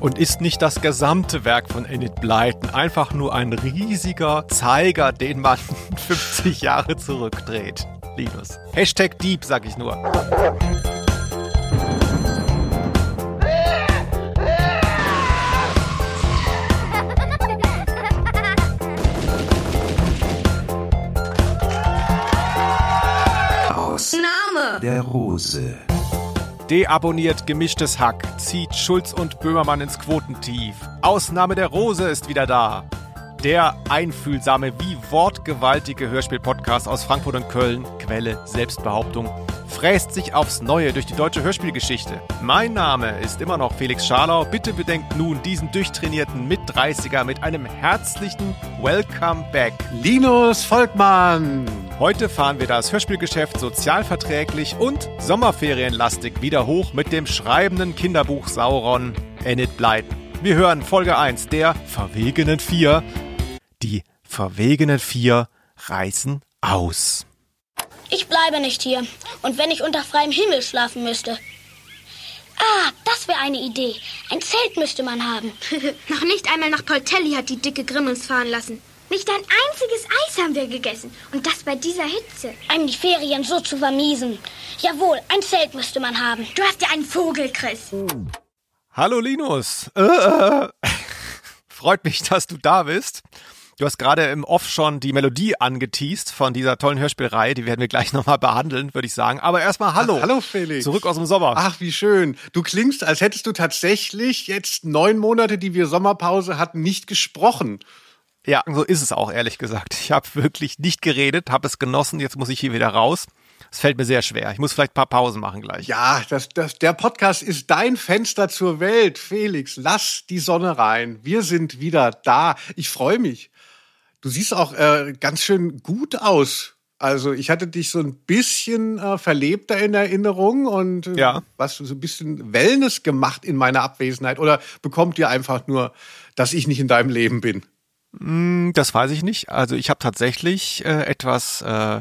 Und ist nicht das gesamte Werk von Enid Blyton einfach nur ein riesiger Zeiger, den man 50 Jahre zurückdreht? Linus. Hashtag Deep, sag ich nur. Aus Name. der Rose. Deabonniert gemischtes Hack, zieht Schulz und Böhmermann ins Quotentief. Ausnahme der Rose ist wieder da. Der einfühlsame wie wortgewaltige Hörspiel-Podcast aus Frankfurt und Köln, Quelle Selbstbehauptung, fräst sich aufs Neue durch die deutsche Hörspielgeschichte. Mein Name ist immer noch Felix Scharlau. Bitte bedenkt nun diesen durchtrainierten Mit-30er mit einem herzlichen Welcome Back. Linus Volkmann. Heute fahren wir das Hörspielgeschäft sozialverträglich und sommerferienlastig wieder hoch mit dem schreibenden Kinderbuch Sauron Enid Blyton. Wir hören Folge 1 der Verwegenen Vier. Die Verwegenen Vier reißen aus. Ich bleibe nicht hier. Und wenn ich unter freiem Himmel schlafen müsste. Ah, das wäre eine Idee. Ein Zelt müsste man haben. Noch nicht einmal nach Poltelli hat die dicke Grimm uns fahren lassen. Nicht ein einziges Eis haben wir gegessen. Und das bei dieser Hitze. Einem die Ferien so zu vermiesen. Jawohl, ein Zelt müsste man haben. Du hast ja einen Vogel, Chris. Hallo Linus. Äh, äh. Freut mich, dass du da bist. Du hast gerade im Off schon die Melodie angeteased von dieser tollen Hörspielreihe. Die werden wir gleich nochmal behandeln, würde ich sagen. Aber erstmal hallo. Ach, hallo Felix. Zurück aus dem Sommer. Ach, wie schön. Du klingst, als hättest du tatsächlich jetzt neun Monate, die wir Sommerpause hatten, nicht gesprochen. Ja, so ist es auch, ehrlich gesagt. Ich habe wirklich nicht geredet, habe es genossen. Jetzt muss ich hier wieder raus. Es fällt mir sehr schwer. Ich muss vielleicht ein paar Pausen machen gleich. Ja, das, das, der Podcast ist dein Fenster zur Welt. Felix, lass die Sonne rein. Wir sind wieder da. Ich freue mich. Du siehst auch äh, ganz schön gut aus. Also ich hatte dich so ein bisschen äh, verlebter in Erinnerung und äh, Ja. was so ein bisschen Wellness gemacht in meiner Abwesenheit oder bekommt ihr einfach nur, dass ich nicht in deinem Leben bin? Das weiß ich nicht. Also ich habe tatsächlich äh, etwas äh,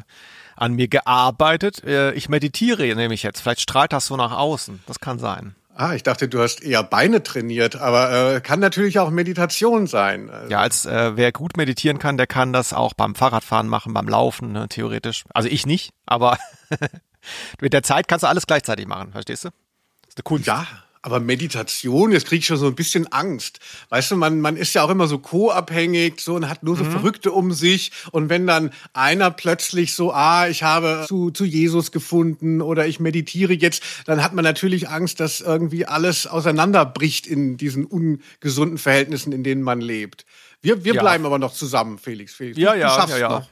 an mir gearbeitet. Äh, ich meditiere nämlich jetzt. Vielleicht strahlt das so nach außen. Das kann sein. Ah, ich dachte, du hast eher Beine trainiert, aber äh, kann natürlich auch Meditation sein. Also, Ja, als äh, wer gut meditieren kann, der kann das auch beim Fahrradfahren machen, beim Laufen, ne, theoretisch. Also ich nicht, aber mit der Zeit kannst du alles gleichzeitig machen, verstehst du? Das ist eine Kunst. Ja, aber Meditation, jetzt krieg ich schon so ein bisschen Angst. Weißt du, man, man ist ja auch immer so co-abhängig so und hat nur so Verrückte um sich. Und wenn dann einer plötzlich so, ah, ich habe zu, zu Jesus gefunden oder ich meditiere jetzt, dann hat man natürlich Angst, dass irgendwie alles auseinanderbricht in diesen ungesunden Verhältnissen, in denen man lebt. Wir, wir Ja. bleiben aber noch zusammen, Felix. Felix. Ja, du, ja, du schaffst ja, ja. noch.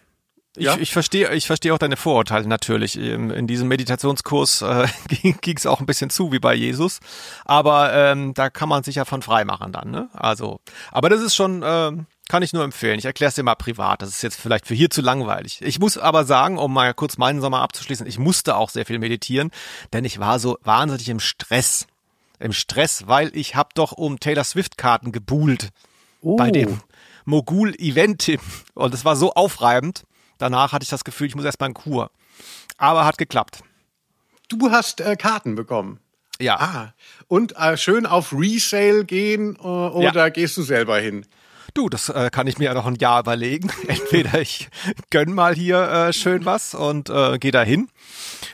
Ich, Ja? ich verstehe, ich verstehe auch deine Vorurteile natürlich. In, in diesem Meditationskurs äh, ging es auch ein bisschen zu wie bei Jesus, aber ähm, da kann man sich ja von frei machen dann. Ne? Also, aber das ist schon, ähm, kann ich nur empfehlen. Ich erkläre es dir mal privat. Das ist jetzt vielleicht für hier zu langweilig. Ich muss aber sagen, um mal kurz meinen Sommer abzuschließen, ich musste auch sehr viel meditieren, denn ich war so wahnsinnig im Stress. Im Stress, weil ich habe doch um Taylor Swift Karten gebuhlt bei dem Mogul-Event. Und es war so aufreibend. Danach hatte ich das Gefühl, ich muss erstmal in Kur. Aber hat geklappt. Du hast äh, Karten bekommen. Ja. Ah, und äh, schön auf Resale gehen äh, oder Ja. gehst du selber hin? Du, das äh, kann ich mir ja noch ein Jahr überlegen. Entweder ich gönn mal hier äh, schön was und äh, gehe da hin.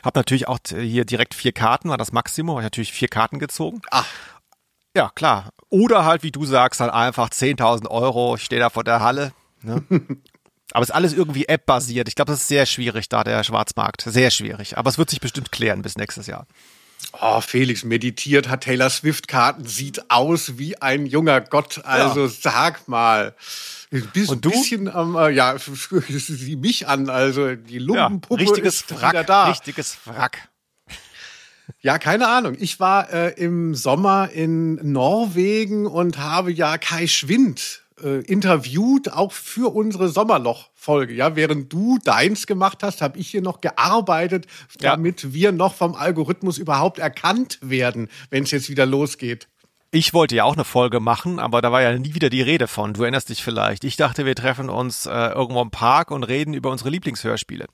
Hab natürlich auch t- hier direkt vier Karten, war das Maximum. Hab ich natürlich vier Karten gezogen. Ach, Ja, klar. Oder halt, wie du sagst, halt einfach 10.000 Euro. Ich stehe da vor der Halle. Ne? Aber es ist alles irgendwie App-basiert. Ich glaube, das ist sehr schwierig da, der Schwarzmarkt. Sehr schwierig. Aber es wird sich bestimmt klären bis nächstes Jahr. Oh, Felix meditiert, hat Taylor Swift Karten, sieht aus wie ein junger Gott. Also sag mal. Bis, Und du? bisschen am, äh, ja, sieh mich an, also die Ja, Lumpenpuppe richtiges ist wieder Wrack. da. Richtiges Wrack. Ja, keine Ahnung. Ich war äh, im Sommer in Norwegen und habe ja Kai Schwind äh, interviewt, auch für unsere Sommerloch-Folge. Ja, während du deins gemacht hast, habe ich hier noch gearbeitet, Ja. damit wir noch vom Algorithmus überhaupt erkannt werden, wenn es jetzt wieder losgeht. Ich wollte ja auch eine Folge machen, aber da war ja nie wieder die Rede von. Du erinnerst dich vielleicht. Ich dachte, wir treffen uns äh, irgendwo im Park und reden über unsere Lieblingshörspiele.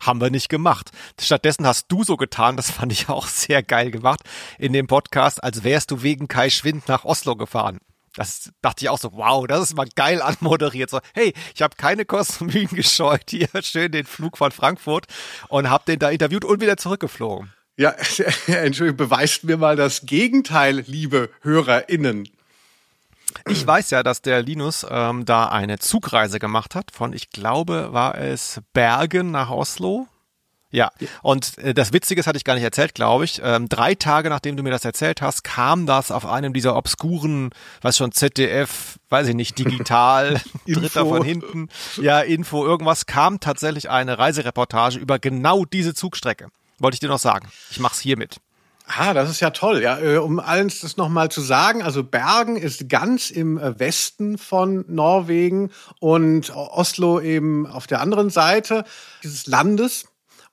Haben wir nicht gemacht. Stattdessen hast du so getan, das fand ich auch sehr geil gemacht, in dem Podcast, als wärst du wegen Kai Schwind nach Oslo gefahren. Das dachte ich auch so, wow, das ist mal geil anmoderiert. So, hey, ich habe keine Kosten gescheut, hier schön den Flug von Frankfurt und habe den da interviewt und wieder zurückgeflogen. Ja, Entschuldigung, beweist mir mal das Gegenteil, liebe HörerInnen. Ich weiß ja, dass der Linus ähm, da eine Zugreise gemacht hat von, ich glaube, war es Bergen nach Oslo. Ja, und äh, das Witzige, das hatte ich gar nicht erzählt, glaube ich. Ähm, drei Tage nachdem du mir das erzählt hast, kam das auf einem dieser obskuren, was schon ZDF, weiß ich nicht, digital, dritter von hinten, ja, Info, irgendwas, kam tatsächlich eine Reisereportage über genau diese Zugstrecke. Wollte ich dir noch sagen. Ich mach's hiermit. Ah, das ist ja toll. Ja, äh, um allen das nochmal zu sagen, also Bergen ist ganz im äh, Westen von Norwegen und Oslo eben auf der anderen Seite dieses Landes.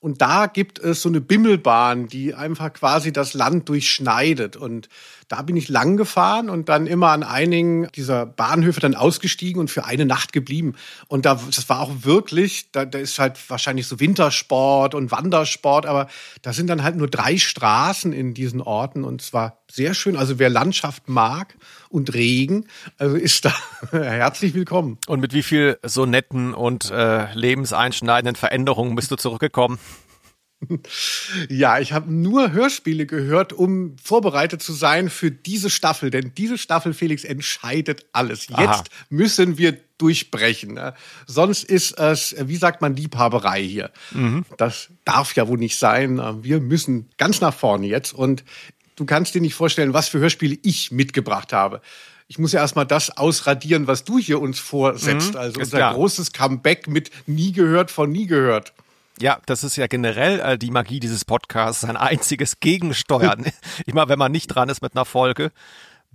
Und da gibt es so eine Bimmelbahn, die einfach quasi das Land durchschneidet. Und da bin ich lang gefahren und dann immer an einigen dieser Bahnhöfe dann ausgestiegen und für eine Nacht geblieben. Und da, das war auch wirklich, da, da ist halt wahrscheinlich so Wintersport und Wandersport, aber da sind dann halt nur drei Straßen in diesen Orten und zwar sehr schön. Also wer Landschaft mag und Regen, also ist da herzlich willkommen. Und mit wie viel so netten und äh, lebenseinschneidenden Veränderungen bist du zurückgekommen? Ja, ich habe nur Hörspiele gehört, um vorbereitet zu sein für diese Staffel. Denn diese Staffel, Felix, entscheidet alles. Jetzt Aha. müssen wir durchbrechen. ne? Sonst ist es, wie sagt man, Liebhaberei hier. Das darf ja wohl nicht sein. Wir müssen ganz nach vorne jetzt. Und du kannst dir nicht vorstellen, was für Hörspiele ich mitgebracht habe. Ich muss ja erstmal das ausradieren, was du hier uns vorsetzt. also ist unser klar. großes Comeback mit nie gehört von nie gehört. Ja, das ist ja generell äh, die Magie dieses Podcasts, ein einziges Gegensteuern. Immer wenn man nicht dran ist mit einer Folge,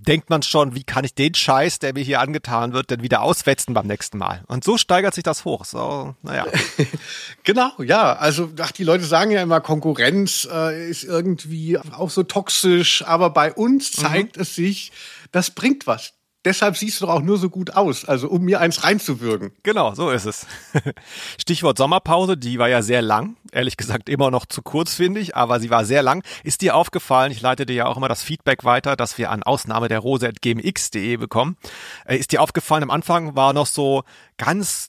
denkt man schon, wie kann ich den Scheiß, der mir hier angetan wird, denn wieder auswetzen beim nächsten Mal. Und so steigert sich das hoch. So, naja. Genau, ja. Also ach, die Leute sagen ja immer, Konkurrenz äh, ist irgendwie auch so toxisch, aber bei uns zeigt es sich, das bringt was. Deshalb siehst du doch auch nur so gut aus, also um mir eins reinzuwürgen. Genau, so ist es. Stichwort Sommerpause, die war ja sehr lang. Ehrlich gesagt immer noch zu kurz, finde ich, aber sie war sehr lang. Ist dir aufgefallen, ich leite dir ja auch immer das Feedback weiter, dass wir an Ausnahme der rose.gmx.de bekommen. Äh, Ist dir aufgefallen, am Anfang war noch so ganz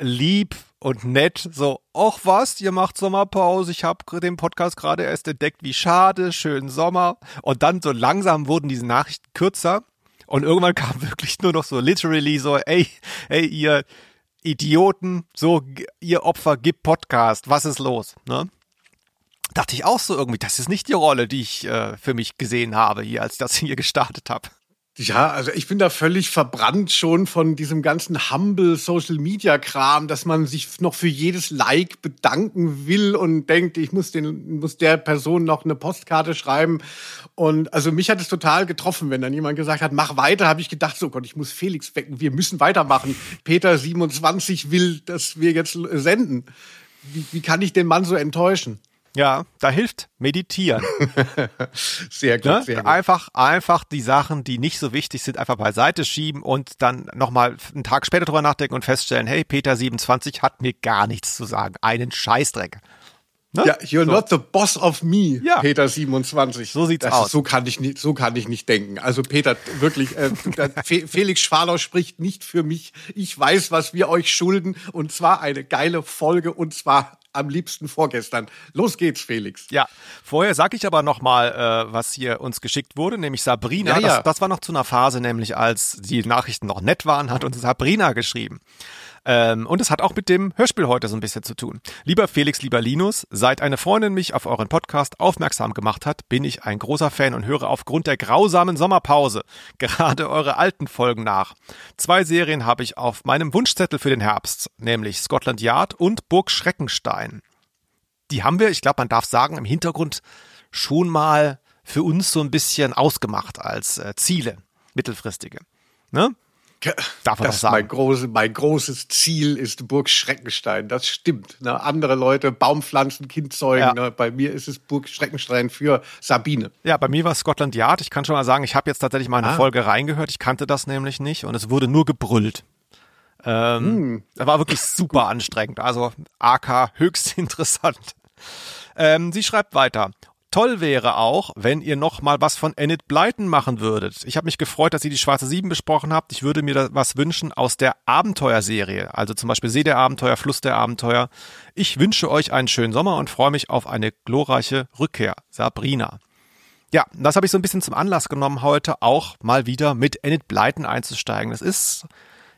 lieb und nett, so, ach was, ihr macht Sommerpause, ich habe den Podcast gerade erst entdeckt, wie schade, schönen Sommer. Und dann so langsam wurden diese Nachrichten kürzer und irgendwann kam wirklich nur noch so literally so, ey, ey, ihr Idioten, so, ihr Opfer, gib Podcast, was ist los, ne? Dachte ich auch so irgendwie, das ist nicht die Rolle, die ich äh, für mich gesehen habe, hier, als ich das hier gestartet habe. Ja, also ich bin da völlig verbrannt schon von diesem ganzen humble Social Media Kram, dass man sich noch für jedes Like bedanken will und denkt, ich muss den muss der Person noch eine Postkarte schreiben und also mich hat es total getroffen, wenn dann jemand gesagt hat, mach weiter, habe ich gedacht, so Gott, ich muss Felix wecken, wir müssen weitermachen. Peter 27 will, dass wir jetzt senden. Wie, wie kann ich den Mann so enttäuschen? Ja, da hilft Meditieren. Sehr gut, Ne? sehr gut. Einfach, einfach die Sachen, die nicht so wichtig sind, einfach beiseite schieben und dann nochmal einen Tag später drüber nachdenken und feststellen, hey, Peter 27 hat mir gar nichts zu sagen. Einen Scheißdreck. Ne? Ja, you're So. not the boss of me, Ja. Peter 27. So sieht's das aus. So kann ich nicht, so kann ich nicht denken. Also Peter, wirklich, äh, Felix Schwalau spricht nicht für mich. Ich weiß, was wir euch schulden und zwar eine geile Folge und zwar am liebsten vorgestern. Los geht's, Felix. Ja, vorher sag ich aber nochmal, äh, was hier uns geschickt wurde, nämlich Sabrina. Ja, ja. Das, das war noch zu einer Phase, nämlich als die Nachrichten noch nett waren, hat uns Sabrina geschrieben. Ähm, und es hat auch mit dem Hörspiel heute so ein bisschen zu tun. Lieber Felix, lieber Linus, seit eine Freundin mich auf euren Podcast aufmerksam gemacht hat, bin ich ein großer Fan und höre aufgrund der grausamen Sommerpause gerade eure alten Folgen nach. Zwei Serien habe ich auf meinem Wunschzettel für den Herbst, nämlich Scotland Yard und Burg Schreckenstein die haben wir, ich glaube, man darf sagen, im Hintergrund schon mal für uns so ein bisschen ausgemacht als äh, Ziele, mittelfristige. Ne? Darf man das doch sagen. Mein, große, mein großes Ziel ist Burg Schreckenstein. Das stimmt. Ne? Andere Leute Baumpflanzen, Kind zeugen. Ja. Ne? Bei mir ist es Burg Schreckenstein für Sabine. Ja, bei mir war es Scotland Yard. Ich kann schon mal sagen, ich habe jetzt tatsächlich mal eine Ah. Folge reingehört. Ich kannte das nämlich nicht und es wurde nur gebrüllt. Ähm, Das war wirklich super anstrengend. Also AK höchst interessant. Ähm, sie schreibt weiter. Toll wäre auch, wenn ihr noch mal was von Enid Blyton machen würdet. Ich habe mich gefreut, dass ihr die Schwarze Sieben besprochen habt. Ich würde mir da was wünschen aus der Abenteuerserie. Also zum Beispiel See der Abenteuer, Fluss der Abenteuer. Ich wünsche euch einen schönen Sommer und freue mich auf eine glorreiche Rückkehr. Sabrina. Ja, das habe ich so ein bisschen zum Anlass genommen, heute auch mal wieder mit Enid Blyton einzusteigen. Das ist,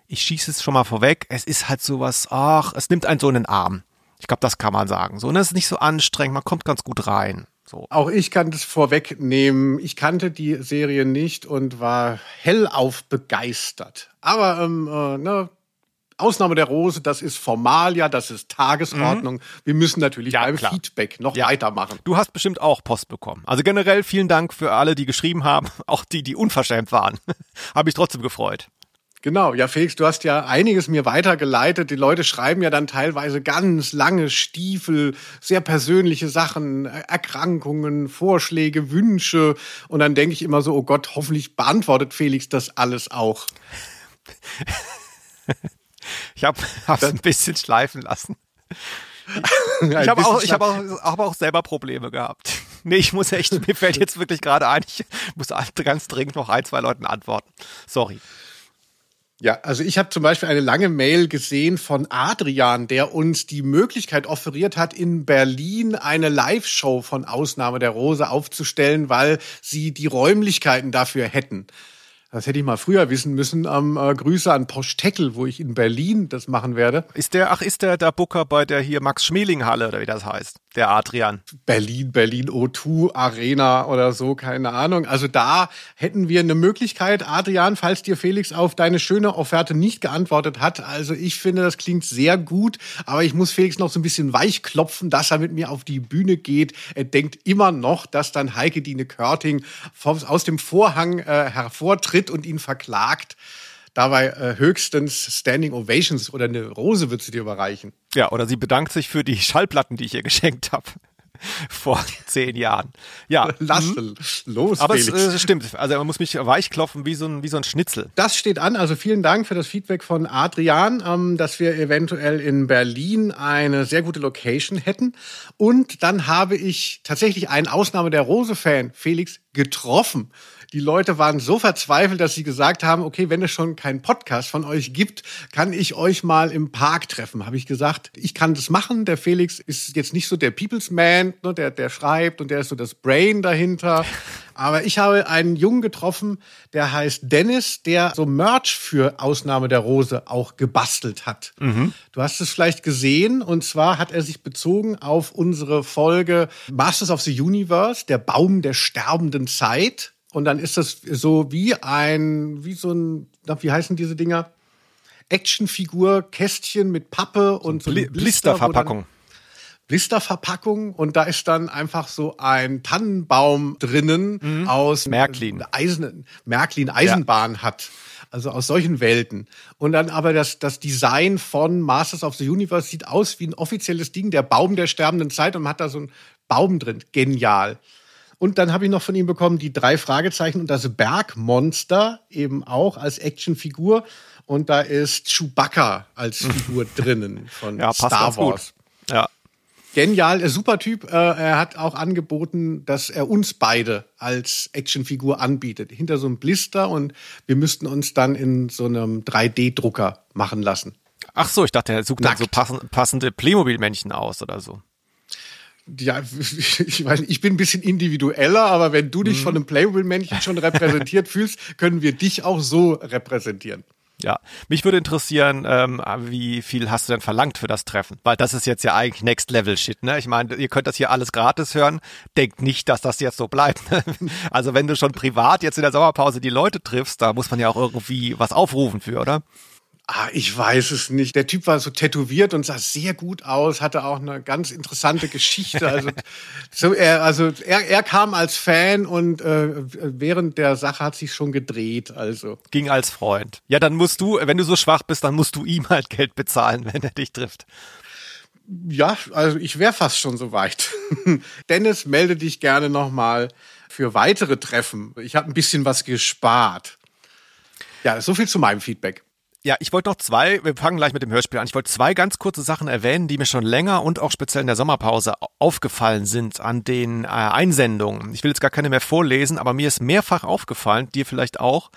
ich schieße es schon mal vorweg, es ist halt sowas, ach, es nimmt einen so in den Arm. Ich glaube, das kann man sagen. So, und es ist nicht so anstrengend, man kommt ganz gut rein. So. Auch ich kann das vorwegnehmen. Ich kannte die Serie nicht und war hellauf begeistert. Aber ähm, äh, ne, Ausnahme der Rose, das ist Formalia, das ist Tagesordnung. Wir müssen natürlich Ja, beim klar. Feedback noch Ja. weitermachen. Du hast bestimmt auch Post bekommen. Also generell vielen Dank für alle, die geschrieben haben, auch die, die unverschämt waren. Habe ich trotzdem gefreut. Genau, ja, Felix, du hast ja einiges mir weitergeleitet. Die Leute schreiben ja dann teilweise ganz lange Stiefel, sehr persönliche Sachen, äh, Erkrankungen, Vorschläge, Wünsche. Und dann denke ich immer so, oh Gott, hoffentlich beantwortet Felix das alles auch. Ich habe es ein bisschen schleifen lassen. Ich habe auch, ich hab auch, hab auch selber Probleme gehabt. Nee, ich muss echt, mir fällt jetzt wirklich gerade ein, ich muss ganz dringend noch ein, zwei Leuten antworten. Sorry. Ja, also ich habe zum Beispiel eine lange Mail gesehen von Adrian, der uns die Möglichkeit offeriert hat, in Berlin eine Live-Show von Ausnahme der Rose aufzustellen, weil sie die Räumlichkeiten dafür hätten. Das hätte ich mal früher wissen müssen. Ähm, äh, Grüße an Poschteckel, wo ich in Berlin das machen werde. Ist der, ach, ist der der Booker bei der hier Max-Schmeling-Halle oder wie das heißt? Der Adrian. Berlin, Berlin O2 Arena oder so, keine Ahnung. Also da hätten wir eine Möglichkeit, Adrian, falls dir Felix auf deine schöne Offerte nicht geantwortet hat. Also ich finde, das klingt sehr gut, aber ich muss Felix noch so ein bisschen weich klopfen, dass er mit mir auf die Bühne geht. Er denkt immer noch, dass dann Heike Dine Körting aus dem Vorhang äh, hervortritt und ihn verklagt. Dabei äh, höchstens Standing Ovations oder eine Rose wird sie dir überreichen. Ja, oder sie bedankt sich für die Schallplatten, die ich ihr geschenkt habe. Vor zehn Jahren. Ja. Lass los, Aber es Felix. äh, stimmt. Also man muss mich weichklopfen wie so ein, wie so ein Schnitzel. Das steht an. Also vielen Dank für das Feedback von Adrian, ähm, dass wir eventuell in Berlin eine sehr gute Location hätten. Und dann habe ich tatsächlich einen Ausnahme der Rose-Fan, Felix, getroffen. Die Leute waren so verzweifelt, dass sie gesagt haben, okay, wenn es schon keinen Podcast von euch gibt, kann ich euch mal im Park treffen. Habe ich gesagt, ich kann das machen. Der Felix ist jetzt nicht so der People's Man, ne, der, der schreibt und der ist so das Brain dahinter. Aber ich habe einen Jungen getroffen, der heißt Dennis, der so Merch für Ausnahme der Rose auch gebastelt hat. Du hast es vielleicht gesehen und zwar hat er sich bezogen auf unsere Folge Masters of the Universe, der Baum der sterbenden Zeit. Und dann ist das so wie ein, wie so ein, wie heißen diese Dinger? Actionfigur, Kästchen mit Pappe und so, dann- Blisterverpackung. Blisterverpackung und da ist dann einfach so ein Tannenbaum drinnen aus Mhm. Märklin. Eisen, Märklin Eisenbahn hat. Also aus solchen Welten. Und dann aber das, das Design von Masters of the Universe sieht aus wie ein offizielles Ding, der Baum der sterbenden Zeit und man hat da so einen Baum drin. Genial. Und dann habe ich noch von ihm bekommen die drei Fragezeichen und das Bergmonster eben auch als Actionfigur. Und da ist Chewbacca als Figur drinnen von Ja, Star. Wars. Ja. Genial, äh, super Typ. Äh, er hat auch angeboten, dass er uns beide als Actionfigur anbietet. Hinter so einem Blister und wir müssten uns dann in so einem 3D-Drucker machen lassen. Ach so, ich dachte, er sucht dann Nackt. so passend, passende Playmobil-Männchen aus oder so. Ja, ich weiß, ich bin ein bisschen individueller, aber wenn du dich von einem Playmobil-Männchen schon repräsentiert fühlst, können wir dich auch so repräsentieren. Ja, mich würde interessieren, ähm, wie viel hast du denn verlangt für das Treffen? Weil das ist jetzt ja eigentlich Next Level Shit, ne? Ich meine, ihr könnt das hier alles gratis hören. Denkt nicht, dass das jetzt so bleibt. also wenn du schon privat jetzt in der Sommerpause die Leute triffst, da muss man ja auch irgendwie was aufrufen für, oder? Ah, ich weiß es nicht. Der Typ war so tätowiert und sah sehr gut aus, hatte auch eine ganz interessante Geschichte. Also, so er, also er, er kam als Fan und äh, während der Sache hat sich schon gedreht. Also Ging als Freund. Ja, dann musst du, wenn du so schwach bist, dann musst du ihm halt Geld bezahlen, wenn er dich trifft. ja, also ich wäre fast schon so weit. Dennis, melde dich gerne nochmal für weitere Treffen. Ich habe ein bisschen was gespart. Ja, so viel zu meinem Feedback. Ja, ich wollte noch zwei, wir fangen gleich mit dem Hörspiel an. Ich wollte zwei ganz kurze Sachen erwähnen, die mir schon länger und auch speziell in der Sommerpause aufgefallen sind an den äh, Einsendungen. Ich will jetzt gar keine mehr vorlesen, aber mir ist mehrfach aufgefallen, dir vielleicht auch,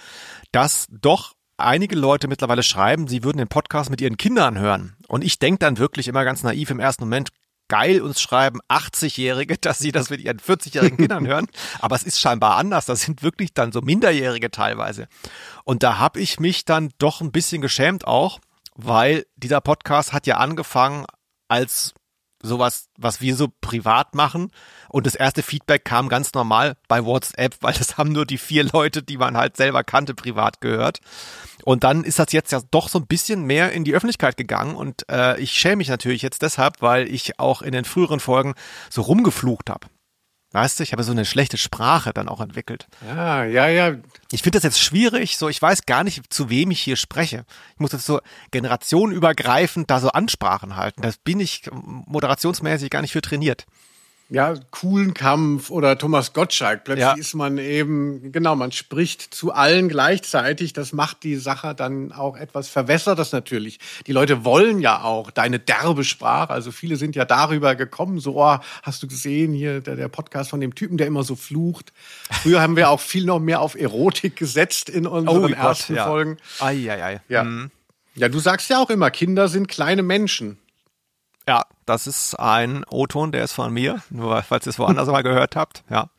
dass doch einige Leute mittlerweile schreiben, sie würden den Podcast mit ihren Kindern hören. Und ich denke dann wirklich immer ganz naiv im ersten Moment, geil, uns schreiben 80-Jährige, dass sie das mit ihren 40-jährigen Kindern hören. Aber es ist scheinbar anders. Das sind wirklich dann so Minderjährige teilweise. Und da habe ich mich dann doch ein bisschen geschämt auch, weil dieser Podcast hat ja angefangen als sowas, was wir so privat machen. Und das erste Feedback kam ganz normal bei WhatsApp, weil das haben nur die vier Leute, die man halt selber kannte, privat gehört. Und dann ist das jetzt ja doch so ein bisschen mehr in die Öffentlichkeit gegangen. Und äh, ich schäme mich natürlich jetzt deshalb, weil ich auch in den früheren Folgen so rumgeflucht habe. Weißt du, ich habe so eine schlechte Sprache dann auch entwickelt. Ja, ja, ja. Ich finde das jetzt schwierig, so ich weiß gar nicht, zu wem ich hier spreche. Ich muss jetzt so generationenübergreifend da so Ansprachen halten. Das bin ich moderationsmäßig gar nicht für trainiert ja, coolen Kampf oder Thomas Gottschalk. Plötzlich ja. ist man eben, genau, man spricht zu allen gleichzeitig. Das macht die Sache dann auch etwas verwässert das natürlich. Die Leute wollen ja auch deine derbe Sprache. Also viele sind ja darüber gekommen, so, oh, hast du gesehen hier der, der Podcast von dem Typen, der immer so flucht. Früher haben wir auch viel noch mehr auf Erotik gesetzt in unseren oh, ersten Gott, ja. Folgen. Ei, ei, ei. Ja. Mhm. ja, du sagst ja auch immer, Kinder sind kleine Menschen. Ja, das ist ein O-Ton, der ist von mir, nur falls ihr es woanders mal gehört habt. Ja,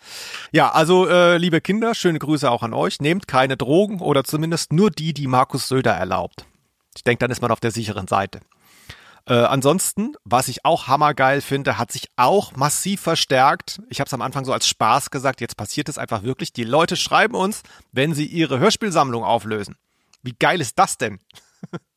ja also äh, liebe Kinder, schöne Grüße auch an euch. Nehmt keine Drogen oder zumindest nur die, die Markus Söder erlaubt. Ich denke, dann ist man auf der sicheren Seite. Äh, ansonsten, was ich auch hammergeil finde, hat sich auch massiv verstärkt. Ich habe es am Anfang so als Spaß gesagt, jetzt passiert es einfach wirklich. Die Leute schreiben uns, wenn sie ihre Hörspielsammlung auflösen. Wie geil ist das denn?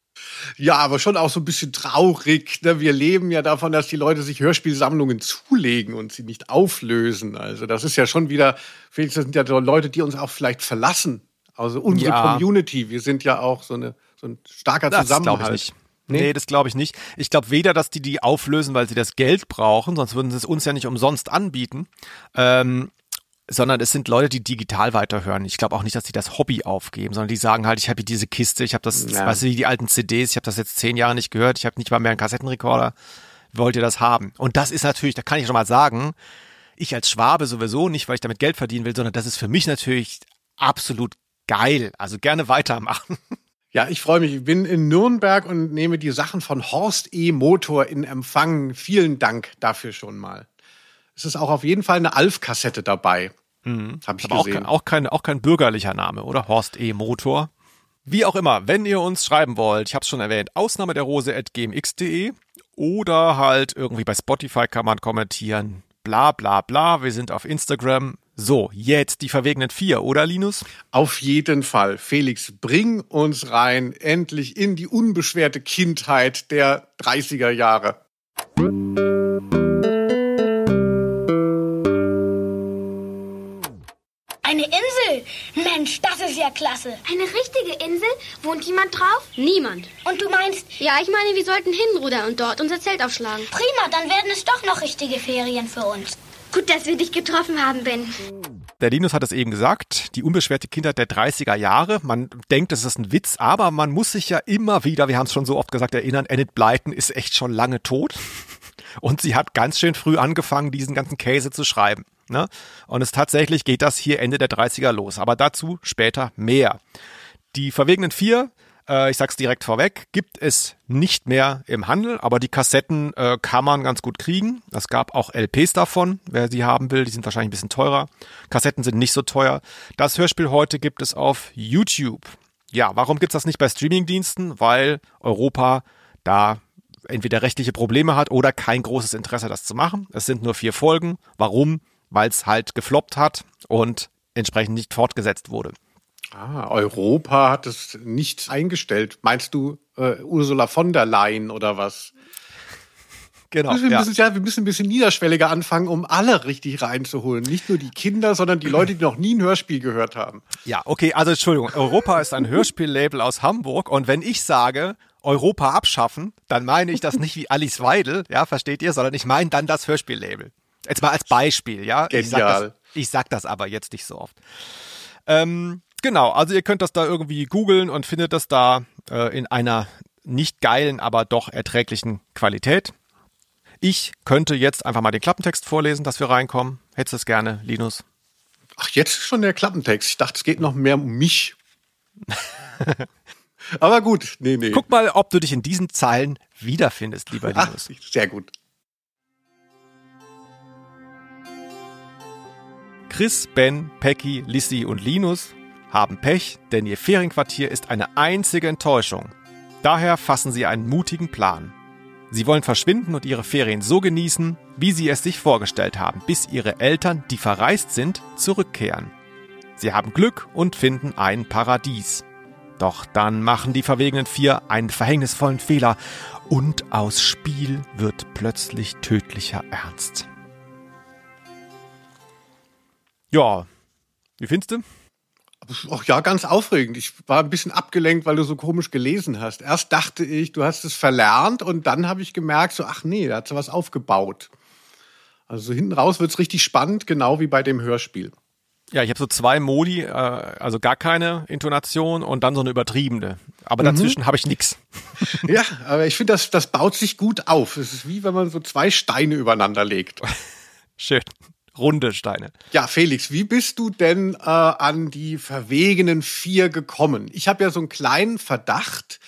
Ja, aber schon auch so ein bisschen traurig. Ne? Wir leben ja davon, dass die Leute sich Hörspielsammlungen zulegen und sie nicht auflösen. Also das ist ja schon wieder, Felix, das sind ja so Leute, die uns auch vielleicht verlassen. Also unsere ja. Community. Wir sind ja auch so, eine, so ein starker das Zusammenhalt. Ich nicht. Nee, nee das glaube ich nicht. Ich glaube weder, dass die die auflösen, weil sie das Geld brauchen, sonst würden sie es uns ja nicht umsonst anbieten. Ähm, sondern es sind Leute, die digital weiterhören. Ich glaube auch nicht, dass die das Hobby aufgeben, sondern die sagen halt, ich habe diese Kiste, ich habe das, ja. weißt du, die alten CDs, ich habe das jetzt zehn Jahre nicht gehört, ich habe nicht mal mehr einen Kassettenrekorder. Wollt ihr das haben? Und das ist natürlich, da kann ich schon mal sagen, ich als Schwabe sowieso nicht, weil ich damit Geld verdienen will, sondern das ist für mich natürlich absolut geil. Also gerne weitermachen. Ja, ich freue mich. Ich bin in Nürnberg und nehme die Sachen von Horst E. Motor in Empfang. Vielen Dank dafür schon mal. Es ist auch auf jeden Fall eine Alf-Kassette dabei. Mhm. Hab ich Aber gesehen. Auch, auch, kein, auch kein bürgerlicher Name, oder? Horst E. Motor. Wie auch immer, wenn ihr uns schreiben wollt, ich habe es schon erwähnt, Ausnahme der Rose at gmx.de oder halt irgendwie bei Spotify kann man kommentieren. Bla bla bla. Wir sind auf Instagram. So, jetzt die verwegenen vier, oder Linus? Auf jeden Fall. Felix, bring uns rein, endlich in die unbeschwerte Kindheit der 30er Jahre. Insel? Mensch, das ist ja klasse. Eine richtige Insel? Wohnt jemand drauf? Niemand. Und du meinst? Ja, ich meine, wir sollten hinrudern und dort unser Zelt aufschlagen. Prima, dann werden es doch noch richtige Ferien für uns. Gut, dass wir dich getroffen haben, Ben. Der Linus hat es eben gesagt, die unbeschwerte Kindheit der 30er Jahre. Man denkt, das ist ein Witz, aber man muss sich ja immer wieder, wir haben es schon so oft gesagt, erinnern, Enid Blyton ist echt schon lange tot. Und sie hat ganz schön früh angefangen, diesen ganzen Käse zu schreiben. Ne? Und es tatsächlich geht das hier Ende der 30er los. Aber dazu später mehr. Die verwegenen vier, äh, ich sag's direkt vorweg, gibt es nicht mehr im Handel, aber die Kassetten äh, kann man ganz gut kriegen. Es gab auch LPs davon, wer sie haben will, die sind wahrscheinlich ein bisschen teurer. Kassetten sind nicht so teuer. Das Hörspiel heute gibt es auf YouTube. Ja, warum gibt's das nicht bei Streamingdiensten? Weil Europa da entweder rechtliche Probleme hat oder kein großes Interesse, das zu machen. Es sind nur vier Folgen. Warum? Weil es halt gefloppt hat und entsprechend nicht fortgesetzt wurde. Ah, Europa hat es nicht eingestellt. Meinst du äh, Ursula von der Leyen oder was? Genau. Wir müssen, ja. ja. wir müssen ein bisschen niederschwelliger anfangen, um alle richtig reinzuholen. Nicht nur die Kinder, sondern die Leute, die noch nie ein Hörspiel gehört haben. Ja, okay, also Entschuldigung. Europa ist ein Hörspiellabel aus Hamburg und wenn ich sage, Europa abschaffen, dann meine ich das nicht wie Alice Weidel, ja, versteht ihr, sondern ich meine dann das Hörspiellabel. Jetzt mal als Beispiel, ja. Genial. Ich sag, das, ich sag das aber jetzt nicht so oft. Ähm, genau, also ihr könnt das da irgendwie googeln und findet das da. äh, in einer nicht geilen, aber doch erträglichen Qualität. Ich könnte jetzt einfach mal den Klappentext vorlesen, dass wir reinkommen. Hättest du es gerne, Linus? Ach, jetzt schon der Klappentext. Ich dachte, es geht noch mehr um mich. Aber gut, nee, nee. Guck mal, ob du dich in diesen Zeilen wiederfindest, lieber Ach, Linus. sehr gut. Chris, Ben, Pecky, Lissy und Linus haben Pech, denn ihr Ferienquartier ist eine einzige Enttäuschung. Daher fassen sie einen mutigen Plan. Sie wollen verschwinden und ihre Ferien so genießen, wie sie es sich vorgestellt haben, bis ihre Eltern, die verreist sind, zurückkehren. Sie haben Glück und finden ein Paradies. Doch dann machen die verwegenen vier einen verhängnisvollen Fehler und aus Spiel wird plötzlich tödlicher Ernst. Ja, wie findest du? Ach ja, ganz aufregend. Ich war ein bisschen abgelenkt, weil du so komisch gelesen hast. Erst dachte ich, du hast es verlernt und dann habe ich gemerkt, so, ach nee, da hat sie was aufgebaut. Also so hinten raus wird's richtig spannend, genau wie bei dem Hörspiel. Ja, ich habe so zwei Modi, äh, also gar keine Intonation und dann so eine übertriebene. Aber dazwischen habe ich nix. Ja, aber ich finde, das, das baut sich gut auf. Es ist wie wenn man so zwei Steine übereinander legt. Schön. Runde Steine. Ja, Felix, wie bist du denn äh, an die verwegenen vier gekommen? Ich habe ja so einen kleinen Verdacht.